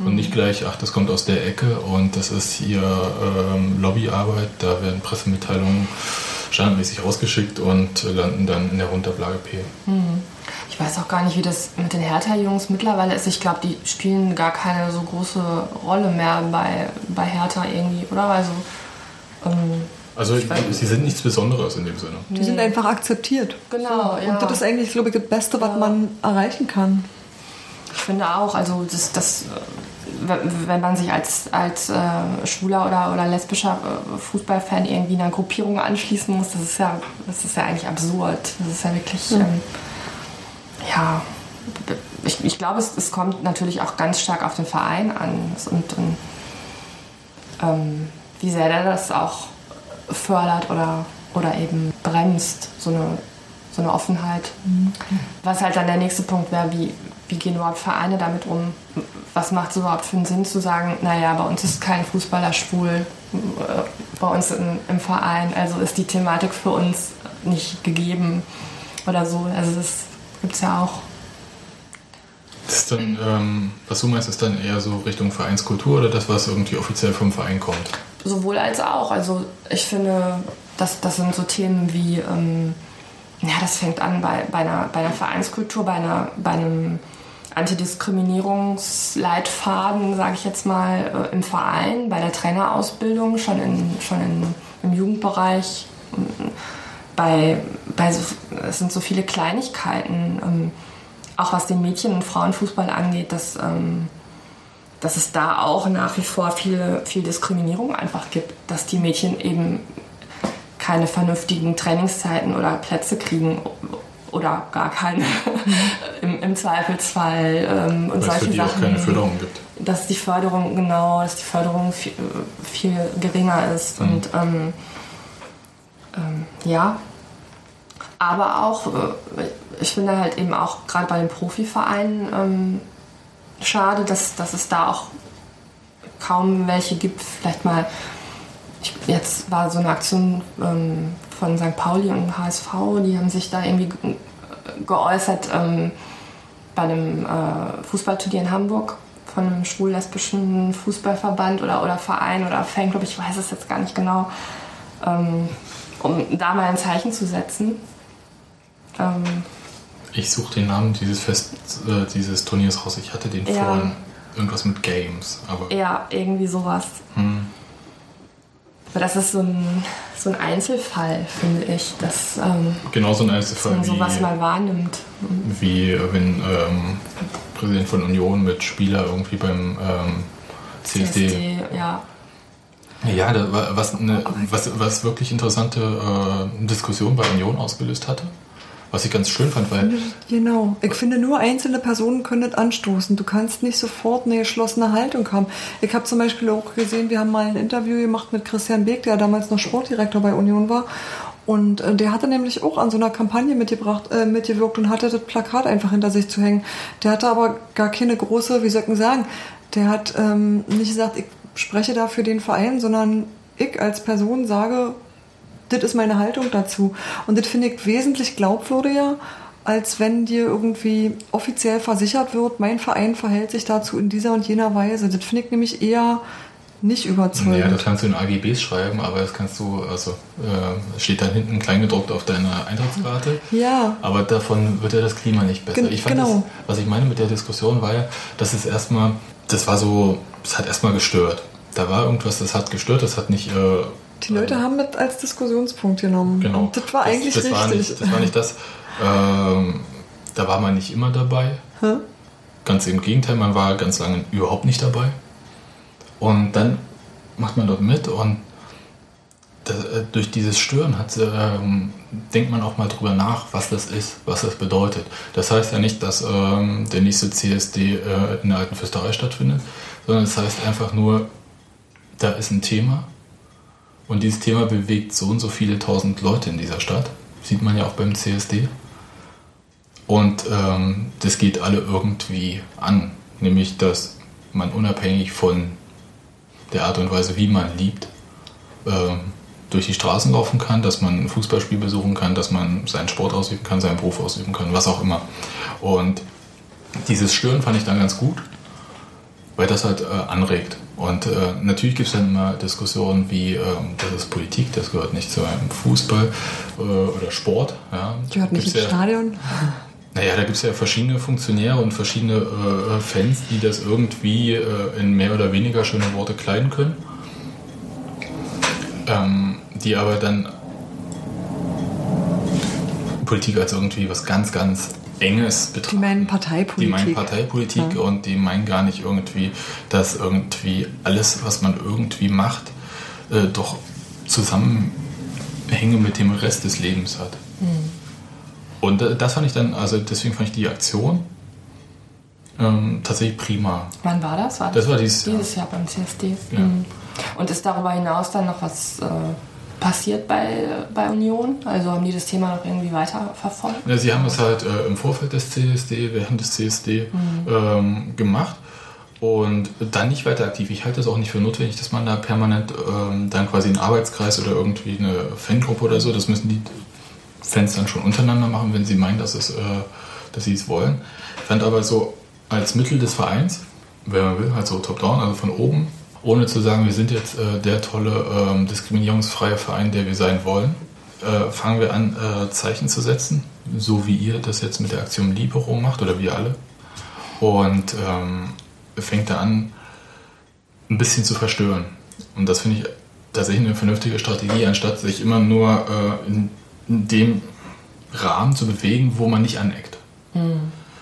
S3: Und
S2: Mhm.
S3: nicht gleich, ach, das kommt aus der Ecke und das ist hier ähm, Lobbyarbeit, da werden Pressemitteilungen standardmäßig rausgeschickt und landen dann in der Runterblage P.
S4: Ich weiß auch gar nicht, wie das mit den Hertha-Jungs mittlerweile ist. Ich glaube, die spielen gar keine so große Rolle mehr bei, bei Hertha irgendwie, oder? Also, ähm,
S3: Also sie sind nichts Besonderes in dem Sinne.
S2: Die sind einfach akzeptiert.
S4: Genau,
S2: So.
S4: ja.
S2: Und das ist eigentlich, glaube ich, das Beste, was man erreichen kann.
S4: ich finde auch, also das, das, wenn man sich als, als äh, schwuler oder, oder lesbischer äh, Fußballfan irgendwie einer Gruppierung anschließen muss, das ist ja, das ist ja eigentlich absurd. Das ist ja wirklich, ähm, ja, ich, ich glaube, es, es kommt natürlich auch ganz stark auf den Verein an und, und ähm, wie sehr der das auch fördert oder, oder eben bremst, so eine, so eine Offenheit. Was halt dann der nächste Punkt wäre, wie, wie gehen überhaupt Vereine damit um? Was macht es überhaupt für einen Sinn zu sagen, naja, bei uns ist kein Fußballer schwul, äh, bei uns im, im Verein, also ist die Thematik für uns nicht gegeben oder so. Also das gibt es ja auch.
S3: Das ist dann, ähm, was du meinst, ist dann eher so Richtung Vereinskultur oder das, was irgendwie offiziell vom Verein kommt?
S4: Sowohl als auch. Also ich finde, das, das sind so Themen wie, ähm, ja, das fängt an bei, bei, einer, bei einer Vereinskultur, bei, einer, bei einem Antidiskriminierungsleitfaden, sage ich jetzt mal, äh, im Verein, bei der Trainerausbildung, schon, in, schon in, im Jugendbereich. Bei, bei so, es sind so viele Kleinigkeiten, ähm, auch was den Mädchen- und Frauenfußball angeht, dass, ähm, dass es da auch nach wie vor viel, viel Diskriminierung einfach gibt, dass die Mädchen eben keine vernünftigen Trainingszeiten oder Plätze kriegen oder gar keine Im, im Zweifelsfall ähm, und
S3: Weil es für
S4: solche
S3: die auch
S4: Sachen.
S3: keine Förderung gibt.
S4: Dass die Förderung, genau, dass die Förderung viel, viel geringer ist
S3: Mhm.
S4: und ähm, ähm, ja. Aber auch, äh, ich finde halt eben auch gerade bei den Profivereinen ähm, schade, dass, dass es da auch kaum welche gibt. Vielleicht mal, ich, jetzt war so eine Aktion ähm, von St. Pauli und HSV, die haben sich da irgendwie ge- geäußert ähm, bei einem äh, Fußballturnier in Hamburg von einem schwul-lesbischen Fußballverband oder, oder Verein oder Fanclub, ich weiß es jetzt gar nicht genau. ähm, um da mal ein Zeichen zu setzen. Ähm,
S3: Ich suche den Namen dieses Fest, äh, dieses Turniers raus. Ich hatte den
S4: Ja.
S3: vorhin. Irgendwas mit Games, aber
S4: ja, irgendwie sowas.
S3: Hm.
S4: Aber das ist so ein, so ein Einzelfall, finde ich, dass ähm,
S3: genauso ein
S4: dass
S3: Einzelfall
S4: man sowas
S3: wie,
S4: mal wahrnimmt.
S3: wie äh, wenn ähm, Präsident von Union mit Spieler irgendwie beim ähm, CSD.
S4: CSD, ja.
S3: Ja, da, was, eine, was, was wirklich interessante äh, Diskussion bei Union ausgelöst hatte. Was ich ganz schön fand, weil
S2: Genau. Ich finde, nur einzelne Personen können das anstoßen. Du kannst nicht sofort eine geschlossene Haltung haben. Ich habe zum Beispiel auch gesehen, wir haben mal ein Interview gemacht mit Christian Beek, der damals noch Sportdirektor bei Union war. Und äh, der hatte nämlich auch an so einer Kampagne mitgebracht, äh, mitgewirkt und hatte das Plakat einfach hinter sich zu hängen. Der hatte aber gar keine große, wie soll ich sagen, der hat ähm, nicht gesagt, ich spreche da für den Verein, sondern ich als Person sage, das ist meine Haltung dazu. Und das finde ich wesentlich glaubwürdiger, als wenn dir irgendwie offiziell versichert wird, mein Verein verhält sich dazu in dieser und jener Weise. Das finde ich nämlich eher nicht überzeugend.
S3: Ja, das kannst du in AGBs schreiben, aber das kannst du, also äh, steht dann hinten kleingedruckt auf deiner Eintrittskarte.
S2: Ja.
S3: Aber davon wird ja das Klima nicht besser.
S2: Gen-
S3: ich fand
S2: genau.
S3: das, was ich meine mit der Diskussion war ja, dass es erstmal, das war so, es hat erstmal gestört. Da war irgendwas, das hat gestört, das hat nicht. Äh,
S2: Die Leute haben das als Diskussionspunkt genommen.
S3: Genau.
S2: Und das war eigentlich
S3: das, das War
S2: richtig.
S3: nicht, das war nicht das. Ähm, da war man nicht immer dabei.
S2: Hä?
S3: Ganz im Gegenteil, man war ganz lange überhaupt nicht dabei. Und dann macht man dort mit und da, äh, durch dieses Stören hat, ähm, denkt man auch mal drüber nach, was das ist, was das bedeutet. Das heißt ja nicht, dass ähm, der nächste CSD äh, in der alten Fürsterei stattfindet, sondern es das heißt einfach nur, da ist ein Thema und dieses Thema bewegt so und so viele tausend Leute in dieser Stadt. Sieht man ja auch beim CSD. Und ähm, das geht alle irgendwie an. Nämlich, dass man unabhängig von der Art und Weise, wie man liebt, ähm, durch die Straßen laufen kann, dass man ein Fußballspiel besuchen kann, dass man seinen Sport ausüben kann, seinen Beruf ausüben kann, was auch immer. Und dieses Stören fand ich dann ganz gut, weil das halt äh, anregt. Und äh, natürlich gibt es dann immer Diskussionen wie, ähm, das ist Politik, das gehört nicht zu einem Fußball äh, oder Sport. Ja.
S2: Gehört nicht ins
S3: ja,
S2: Stadion.
S3: naja, da gibt es ja verschiedene Funktionäre und verschiedene äh, Fans, die das irgendwie äh, in mehr oder weniger schöne Worte kleiden können. Ähm, die aber dann Politik als irgendwie was ganz, ganz Enges betrachten.
S2: Die meinen Parteipolitik.
S3: Die meinen Parteipolitik
S2: Ja.
S3: und die meinen gar nicht irgendwie, dass irgendwie alles, was man irgendwie macht, äh, doch Zusammenhänge mit dem Rest des Lebens hat. Und äh, das fand ich dann, also deswegen fand ich die Aktion ähm, tatsächlich prima.
S4: Wann war das? War
S3: Das war dieses Jahr.
S4: Dieses Jahr beim CSD.
S3: Ja.
S4: Mhm. Und ist darüber hinaus dann noch was äh, passiert bei, bei Union? Also haben die das Thema noch irgendwie weiter verfolgt?
S3: Ja, sie haben es halt äh, im Vorfeld des CSD, während des CSD ähm, gemacht und dann nicht weiter aktiv. Ich halte es auch nicht für notwendig, dass man da permanent ähm, dann quasi einen Arbeitskreis oder irgendwie eine Fangruppe oder so, das müssen die Fans dann schon untereinander machen, wenn sie meinen, dass, es, äh, dass sie es wollen. Ich fand aber so als Mittel des Vereins, wenn man will, halt so top-down, also von oben, ohne zu sagen, wir sind jetzt äh, der tolle ähm, diskriminierungsfreie Verein, der wir sein wollen, äh, fangen wir an, äh, Zeichen zu setzen, so wie ihr das jetzt mit der Aktion Libero macht oder wir alle. Und ähm, fängt da an, ein bisschen zu verstören. Und das finde ich tatsächlich eine vernünftige Strategie, anstatt sich immer nur äh, in, in dem Rahmen zu bewegen, wo man nicht aneckt.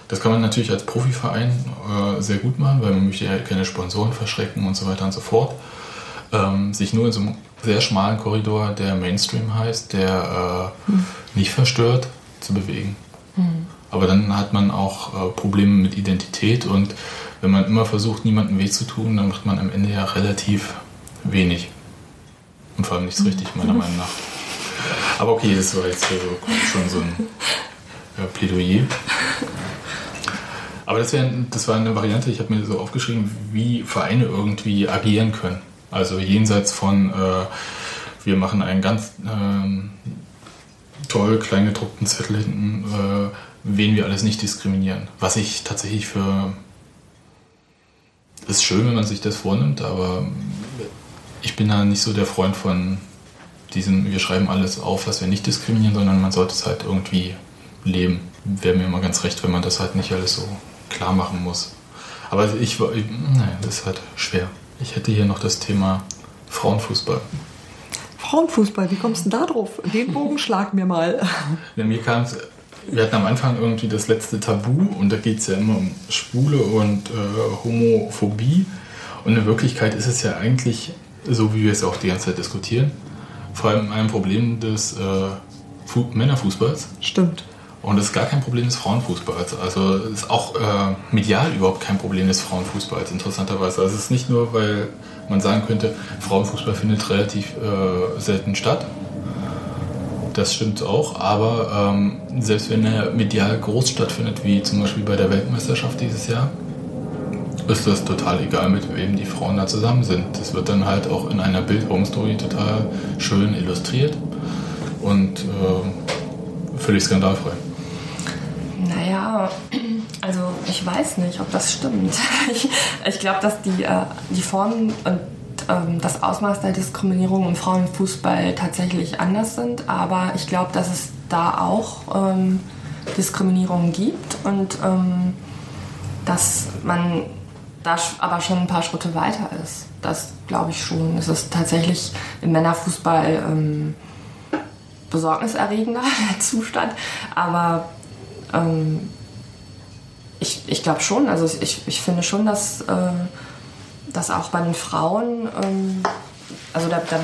S3: Das kann man natürlich als Profiverein äh, sehr gut machen, weil man möchte ja keine Sponsoren verschrecken und so weiter und so fort. Ähm, sich nur in so einem sehr schmalen Korridor, der Mainstream heißt, der äh, nicht verstört, zu bewegen. Aber dann hat man auch äh, Probleme mit Identität und wenn man immer versucht, niemandem weh zu tun, dann macht man am Ende ja relativ wenig. Und vor allem nichts richtig, meiner Meinung nach. Aber okay, das war jetzt schon so ein äh, Plädoyer. Aber das, wär, das war eine Variante, ich habe mir so aufgeschrieben, wie Vereine irgendwie agieren können. Also jenseits von, äh, wir machen einen ganz ähm, toll kleingedruckten Zettel hinten, äh, wen wir alles nicht diskriminieren. Was ich tatsächlich für. Ist schön, wenn man sich das vornimmt, aber ich bin da nicht so der Freund von diesen, wir schreiben alles auf, was wir nicht diskriminieren, sondern man sollte es halt irgendwie leben. Wäre mir immer ganz recht, wenn man das halt nicht alles so klar machen muss. Aber ich war, naja, das ist halt schwer. Ich hätte hier noch das Thema Frauenfußball.
S2: Frauenfußball, wie kommst du denn da drauf? Den Bogen schlag mir mal.
S3: Ja, mir kam es, wir hatten am Anfang irgendwie das letzte Tabu und da geht es ja immer um Schwule und äh, Homophobie. Und in Wirklichkeit ist es ja eigentlich, so wie wir es auch die ganze Zeit diskutieren, vor allem ein Problem des äh, Fu Männerfußballs.
S2: Stimmt.
S3: Und es ist gar kein Problem des Frauenfußballs. Also es ist auch äh, medial überhaupt kein Problem des Frauenfußballs, interessanterweise. Also es ist nicht nur, weil man sagen könnte, Frauenfußball findet relativ äh, selten statt. Das stimmt auch, aber ähm, selbst wenn er medial groß stattfindet, wie zum Beispiel bei der Weltmeisterschaft dieses Jahr, ist das total egal, mit wem die Frauen da zusammen sind. Das wird dann halt auch in einer Bild-Home-Story total schön illustriert und äh, völlig skandalfrei.
S4: Naja, also ich weiß nicht, ob das stimmt. Ich, ich glaube, dass die, äh, die Formen und ähm, das Ausmaß der Diskriminierung im Frauenfußball tatsächlich anders sind, aber ich glaube, dass es da auch ähm, Diskriminierung gibt und ähm, dass man da aber schon ein paar Schritte weiter ist. Das glaube ich schon. Es ist tatsächlich im Männerfußball ähm, besorgniserregender, der Zustand, aber ähm, ich, ich glaube schon, also ich, ich finde schon, dass, äh, dass auch bei den Frauen, ähm, also da, da,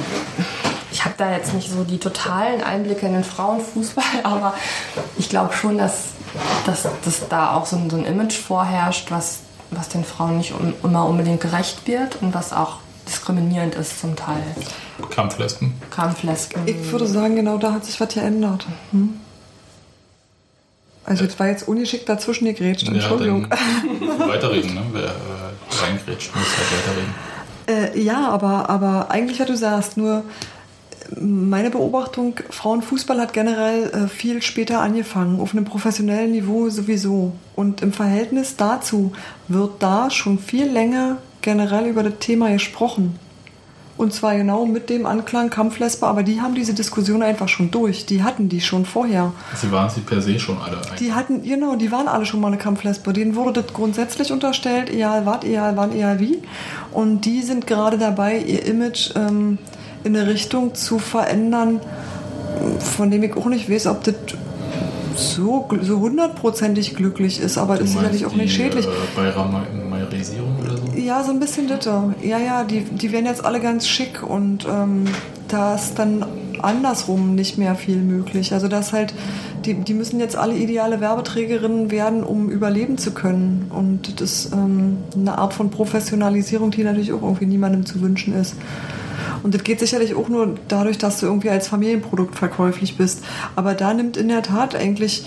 S4: ich habe da jetzt nicht so die totalen Einblicke in den Frauenfußball, aber ich glaube schon, dass, dass, dass da auch so ein, so ein Image vorherrscht, was, was den Frauen nicht um, immer unbedingt gerecht wird und was auch diskriminierend ist zum Teil.
S3: Kampflesben.
S4: Kampflesben.
S2: Ich würde sagen, genau da hat sich was geändert. Hm? Also, es war jetzt ungeschickt dazwischen gegrätscht, Entschuldigung.
S3: Ja, weiterreden, ne? Wer äh, reingrätscht, muss halt weiterreden.
S2: Äh, ja, aber, aber eigentlich, was du sagst, nur äh, meine Beobachtung, Frauenfußball hat generell äh, viel später angefangen, auf einem professionellen Niveau sowieso. Und im Verhältnis dazu wird da schon viel länger generell über das Thema gesprochen. Und zwar genau mit dem Anklang Kampflesbe, aber die haben diese Diskussion einfach schon durch. Die hatten die schon vorher.
S3: Sie waren sie per se schon alle eigentlich.
S2: Die hatten, genau, die waren alle schon mal eine Kampflesbe. Denen wurde das grundsätzlich unterstellt, egal was, egal wann, egal wie. Und die sind gerade dabei, ihr Image ähm, in eine Richtung zu verändern, von dem ich auch nicht weiß, ob das so, so hundertprozentig glücklich ist, aber das ist sicherlich auch nicht schädlich.
S3: Äh, bei Ramayerisierung oder so?
S2: Ja, so ein bisschen Ditte. Ja, ja, die, die werden jetzt alle ganz schick und ähm, da ist dann andersrum nicht mehr viel möglich. Also das halt, die, die müssen jetzt alle ideale Werbeträgerinnen werden, um überleben zu können. Und das ist ähm, eine Art von Professionalisierung, die natürlich auch irgendwie niemandem zu wünschen ist. Und das geht sicherlich auch nur dadurch, dass du irgendwie als Familienprodukt verkäuflich bist. Aber da nimmt in der Tat eigentlich,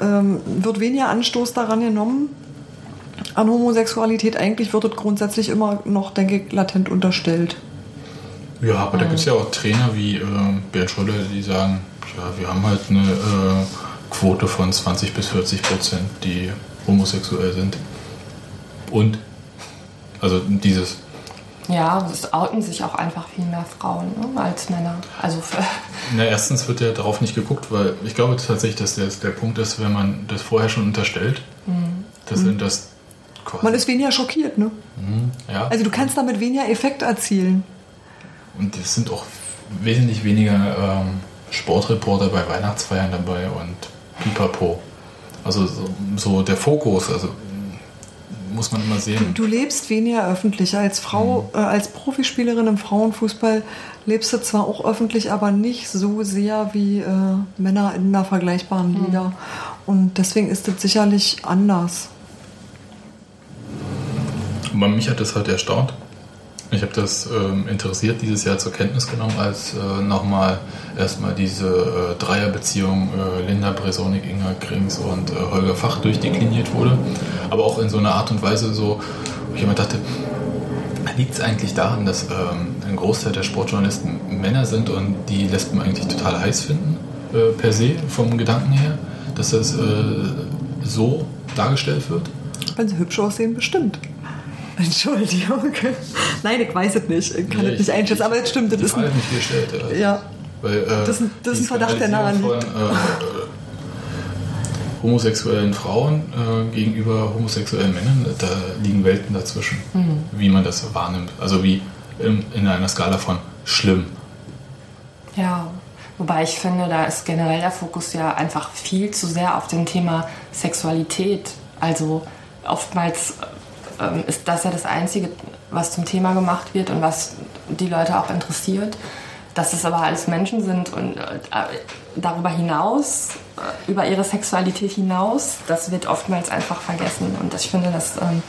S2: ähm, wird weniger Anstoß daran genommen, an Homosexualität eigentlich wird es grundsätzlich immer noch, denke ich, latent unterstellt.
S3: Ja, aber da gibt es ja auch Trainer wie äh, Bernd Schröder, die sagen, ja, wir haben halt eine äh, Quote von 20 bis 40 Prozent, die homosexuell sind. Und? Also dieses,
S4: Ja, es outen sich auch einfach viel mehr Frauen ne, als Männer. Also für,
S3: na erstens wird ja darauf nicht geguckt, weil ich glaube tatsächlich, dass der, der Punkt ist, wenn man das vorher schon unterstellt, dass wenn das quasi,
S2: Man ist weniger schockiert, ne?
S3: ja,
S2: Also du kannst damit weniger Effekt erzielen.
S3: Und es sind auch wesentlich weniger ähm, Sportreporter bei Weihnachtsfeiern dabei und pipapo. Also so, so der Fokus, also mm, muss man immer sehen.
S2: Du lebst weniger öffentlich. Als Frau, äh, als Profispielerin im Frauenfußball lebst du zwar auch öffentlich, aber nicht so sehr wie äh, Männer in einer vergleichbaren Liga. Und deswegen ist das sicherlich anders.
S3: Aber mich hat das halt erstaunt. Ich habe das ähm, interessiert dieses Jahr zur Kenntnis genommen, als äh, nochmal erstmal diese äh, Dreierbeziehung äh, Linda Bresonik, Inga Krings und äh, Holger Fach durchdekliniert wurde. Aber auch in so einer Art und Weise so, wo ich immer dachte, liegt es eigentlich daran, dass ähm, ein Großteil der Sportjournalisten Männer sind und die Lesben eigentlich total heiß finden, äh, per se, vom Gedanken her, dass das äh, so dargestellt wird?
S2: Wenn sie hübsch aussehen, bestimmt. Entschuldigung. Nein, ich weiß es nicht. Ich kann
S3: Nee,
S2: es nicht
S3: ich-
S2: einschätzen, aber es stimmt, das ist ein,
S3: nicht gestellt. Also.
S2: Ja,
S3: Weil, äh,
S2: Das ist ein- das ist ein Verdacht, der nah
S3: Skandalisierung Von, äh, homosexuellen Frauen äh, gegenüber homosexuellen Männern, da liegen Welten dazwischen,
S2: Mhm.
S3: wie man das wahrnimmt. Also wie in, in einer Skala von schlimm.
S4: Ja, wobei ich finde, da ist generell der Fokus ja einfach viel zu sehr auf dem Thema Sexualität. Also oftmals ähm, ist das ja das Einzige, was zum Thema gemacht wird und was die Leute auch interessiert. Dass es aber alles Menschen sind und äh, darüber hinaus, äh, über ihre Sexualität hinaus, das wird oftmals einfach vergessen. Und ich finde, das ähm,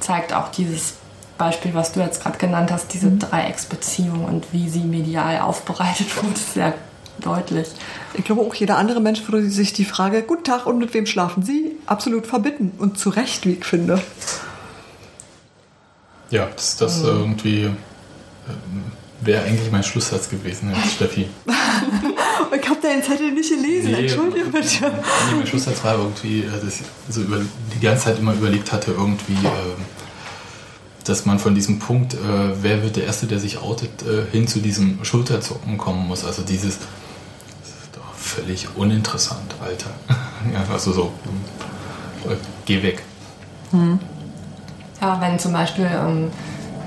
S4: zeigt auch dieses Beispiel, was du jetzt gerade genannt hast, diese Dreiecksbeziehung und wie sie medial aufbereitet wurde, sehr deutlich.
S2: Ich glaube, auch jeder andere Mensch würde sich die Frage, guten Tag und mit wem schlafen Sie? Absolut verbitten. Und zu Recht, wie ich finde.
S3: Ja, das, das irgendwie ähm, wäre eigentlich mein Schlusssatz gewesen, Steffi.
S2: Ich habe deinen Zettel nicht gelesen,
S3: Nee,
S2: entschuldige bitte.
S3: Nee, mein Schlusssatz war irgendwie, äh, dass ich so über, die ganze Zeit immer überlegt hatte, irgendwie, ähm, dass man von diesem Punkt, äh, wer wird der Erste, der sich outet, äh, hin zu diesem Schulterzucken kommen muss. Also dieses das ist doch völlig uninteressant, Alter. ja, also so, äh, geh weg.
S4: Ja, wenn zum Beispiel ähm,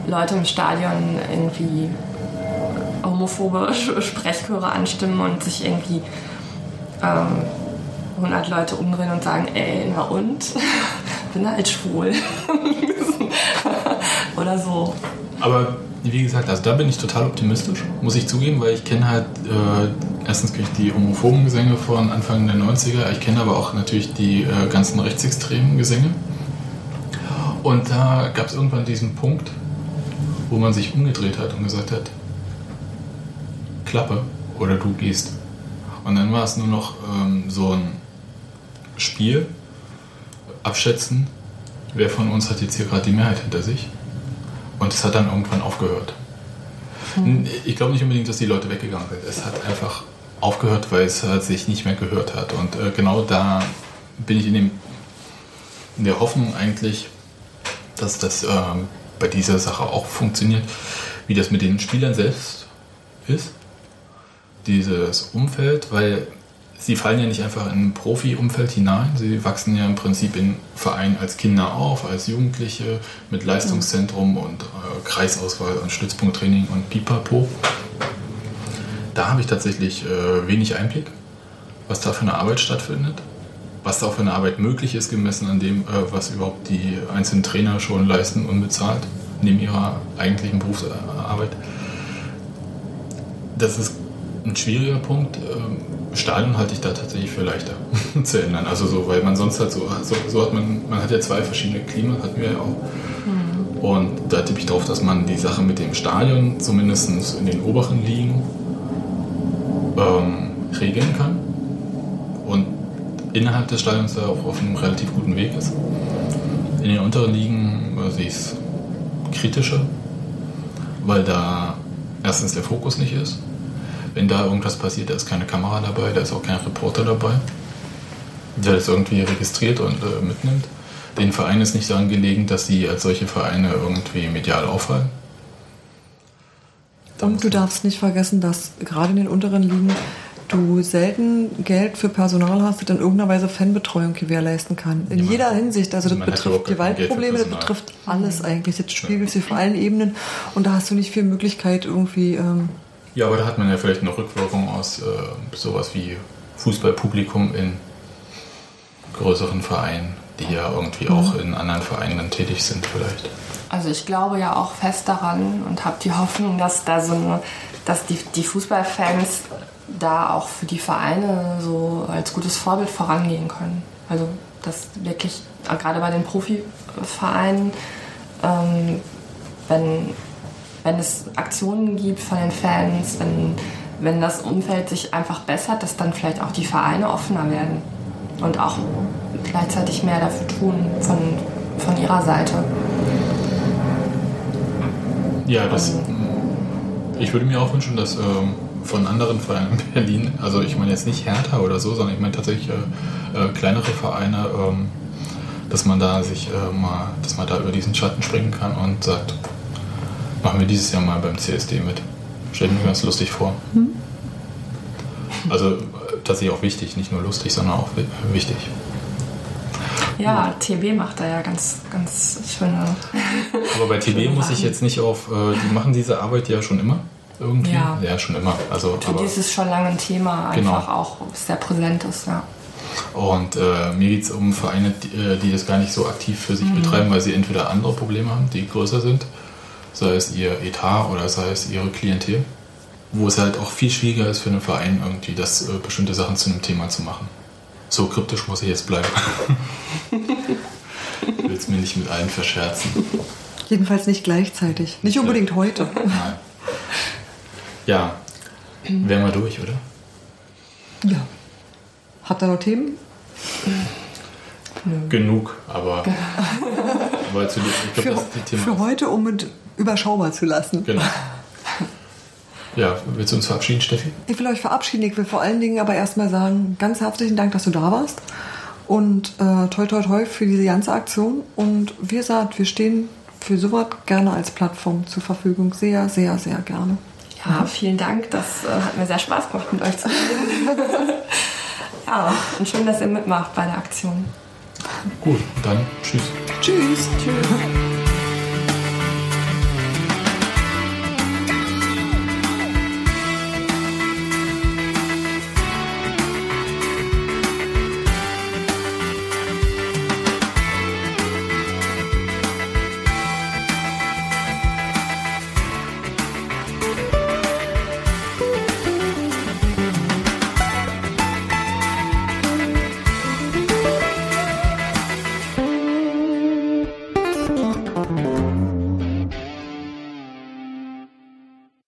S4: Leute im Stadion irgendwie homophobe Sprechchöre anstimmen und sich irgendwie ähm, 100 Leute umdrehen und sagen, ey, na und? Bin halt schwul. Oder so.
S3: Aber wie gesagt, also da bin ich total optimistisch, muss ich zugeben, weil ich kenne halt, äh, erstens kenne ich die homophoben Gesänge von Anfang der 90er, ich kenne aber auch natürlich die äh, ganzen rechtsextremen Gesänge. Und da gab es irgendwann diesen Punkt, wo man sich umgedreht hat und gesagt hat, Klappe oder du gehst. Und dann war es nur noch ähm, so ein Spiel, abschätzen, wer von uns hat jetzt hier gerade die Mehrheit hinter sich. Und es hat dann irgendwann aufgehört. Ich glaube nicht unbedingt, dass die Leute weggegangen sind. Es hat einfach aufgehört, weil es halt sich nicht mehr gehört hat. Und äh, genau da bin ich in, dem, in der Hoffnung eigentlich, dass das ähm, bei dieser Sache auch funktioniert, wie das mit den Spielern selbst ist. Dieses Umfeld, weil sie fallen ja nicht einfach in ein Profi-Umfeld hinein. Sie wachsen ja im Prinzip in Vereinen als Kinder auf, als Jugendliche mit Leistungszentrum und äh, Kreisauswahl und Stützpunkttraining und Pipapo. Da habe ich tatsächlich äh, wenig Einblick, was da für eine Arbeit stattfindet, was da auch für eine Arbeit möglich ist, gemessen an dem, äh, was überhaupt die einzelnen Trainer schon leisten, unbezahlt, neben ihrer eigentlichen Berufsarbeit. Das ist ein schwieriger Punkt. Ähm, Stadion halte ich da tatsächlich für leichter zu ändern. Also so, weil man sonst halt so, so, so hat man, man hat ja zwei verschiedene Klima, hatten wir ja auch. Und da tippe ich darauf, dass man die Sache mit dem Stadion zumindest in den oberen Ligen ähm, regeln kann. Und innerhalb des Stadions da auch auf einem relativ guten Weg ist. In den unteren Ligen äh, sehe ich es kritischer, weil da erstens der Fokus nicht ist. Wenn da irgendwas passiert, da ist keine Kamera dabei, da ist auch kein Reporter dabei, der das irgendwie registriert und äh, mitnimmt. Den Verein ist nicht daran gelegen, dass sie als solche Vereine irgendwie medial auffallen.
S2: Und du darfst nicht vergessen, dass gerade in den unteren Ligen du selten Geld für Personal hast, das in irgendeiner Weise Fanbetreuung gewährleisten kann. In
S3: Ja,
S2: jeder Hinsicht. Also das betrifft Gewaltprobleme, das betrifft alles eigentlich. Das spiegelt sich auf allen Ebenen und da hast du nicht viel Möglichkeit irgendwie. Ähm,
S3: Ja, aber da hat man ja vielleicht eine Rückwirkung aus äh, sowas wie Fußballpublikum in größeren Vereinen, die ja irgendwie auch in anderen Vereinen dann tätig sind vielleicht.
S4: Also ich glaube ja auch fest daran und habe die Hoffnung, dass da so eine, dass die, die Fußballfans da auch für die Vereine so als gutes Vorbild vorangehen können. Also dass wirklich, äh, gerade bei den Profivereinen, ähm, wenn, wenn es Aktionen gibt von den Fans, wenn, wenn das Umfeld sich einfach bessert, dass dann vielleicht auch die Vereine offener werden und auch gleichzeitig mehr dafür tun von, von ihrer Seite.
S3: Ja, das. Ich würde mir auch wünschen, dass ähm, von anderen Vereinen in Berlin, also ich meine jetzt nicht Hertha oder so, sondern ich meine tatsächlich äh, äh, kleinere Vereine, ähm, dass man da sich äh, mal, dass man da über diesen Schatten springen kann und sagt, machen wir dieses Jahr mal beim CSD mit. Stell ich mir ganz lustig vor. Also äh, tatsächlich auch wichtig, nicht nur lustig, sondern auch wi- wichtig.
S4: Ja, TB macht da ja ganz, ganz schöne.
S3: Aber bei TB muss ich jetzt nicht auf, äh, die machen diese Arbeit ja schon immer irgendwie.
S4: Ja.
S3: ja schon immer. Also,
S4: Für die ist schon lange ein Thema,
S3: Genau.
S4: einfach auch sehr präsent ist, ja.
S3: Und äh, mir geht es um Vereine, die, äh, die das gar nicht so aktiv für sich
S4: Mhm.
S3: betreiben, weil sie entweder andere Probleme haben, die größer sind, sei es ihr Etat oder sei es ihre Klientel, wo es halt auch viel schwieriger ist für einen Verein irgendwie, das äh, bestimmte Sachen zu einem Thema zu machen. So kryptisch muss ich jetzt bleiben. Ich will es mir nicht mit allen verscherzen.
S2: Jedenfalls nicht gleichzeitig. Nicht unbedingt heute.
S3: Nein. Ja, wären wir durch, oder?
S2: Ja. Habt ihr noch Themen?
S3: Genug, aber, aber zu, ich glaube,
S2: Für,
S3: das ist die Thema.
S2: für heute, um es überschaubar zu lassen.
S3: Genau. Ja, willst du uns verabschieden, Steffi?
S2: Ich will euch verabschieden. Ich will vor allen Dingen aber erstmal sagen, ganz herzlichen Dank, dass du da warst. Und äh, toi toi toi für diese ganze Aktion. Und wie gesagt, wir stehen für sowas gerne als Plattform zur Verfügung. Sehr, sehr, sehr gerne.
S4: Ja, vielen Dank. Das äh, hat mir sehr Spaß gemacht, mit euch zu reden. ja, und schön, dass ihr mitmacht bei der Aktion.
S3: Gut, dann tschüss.
S2: Tschüss.
S4: Tschüss.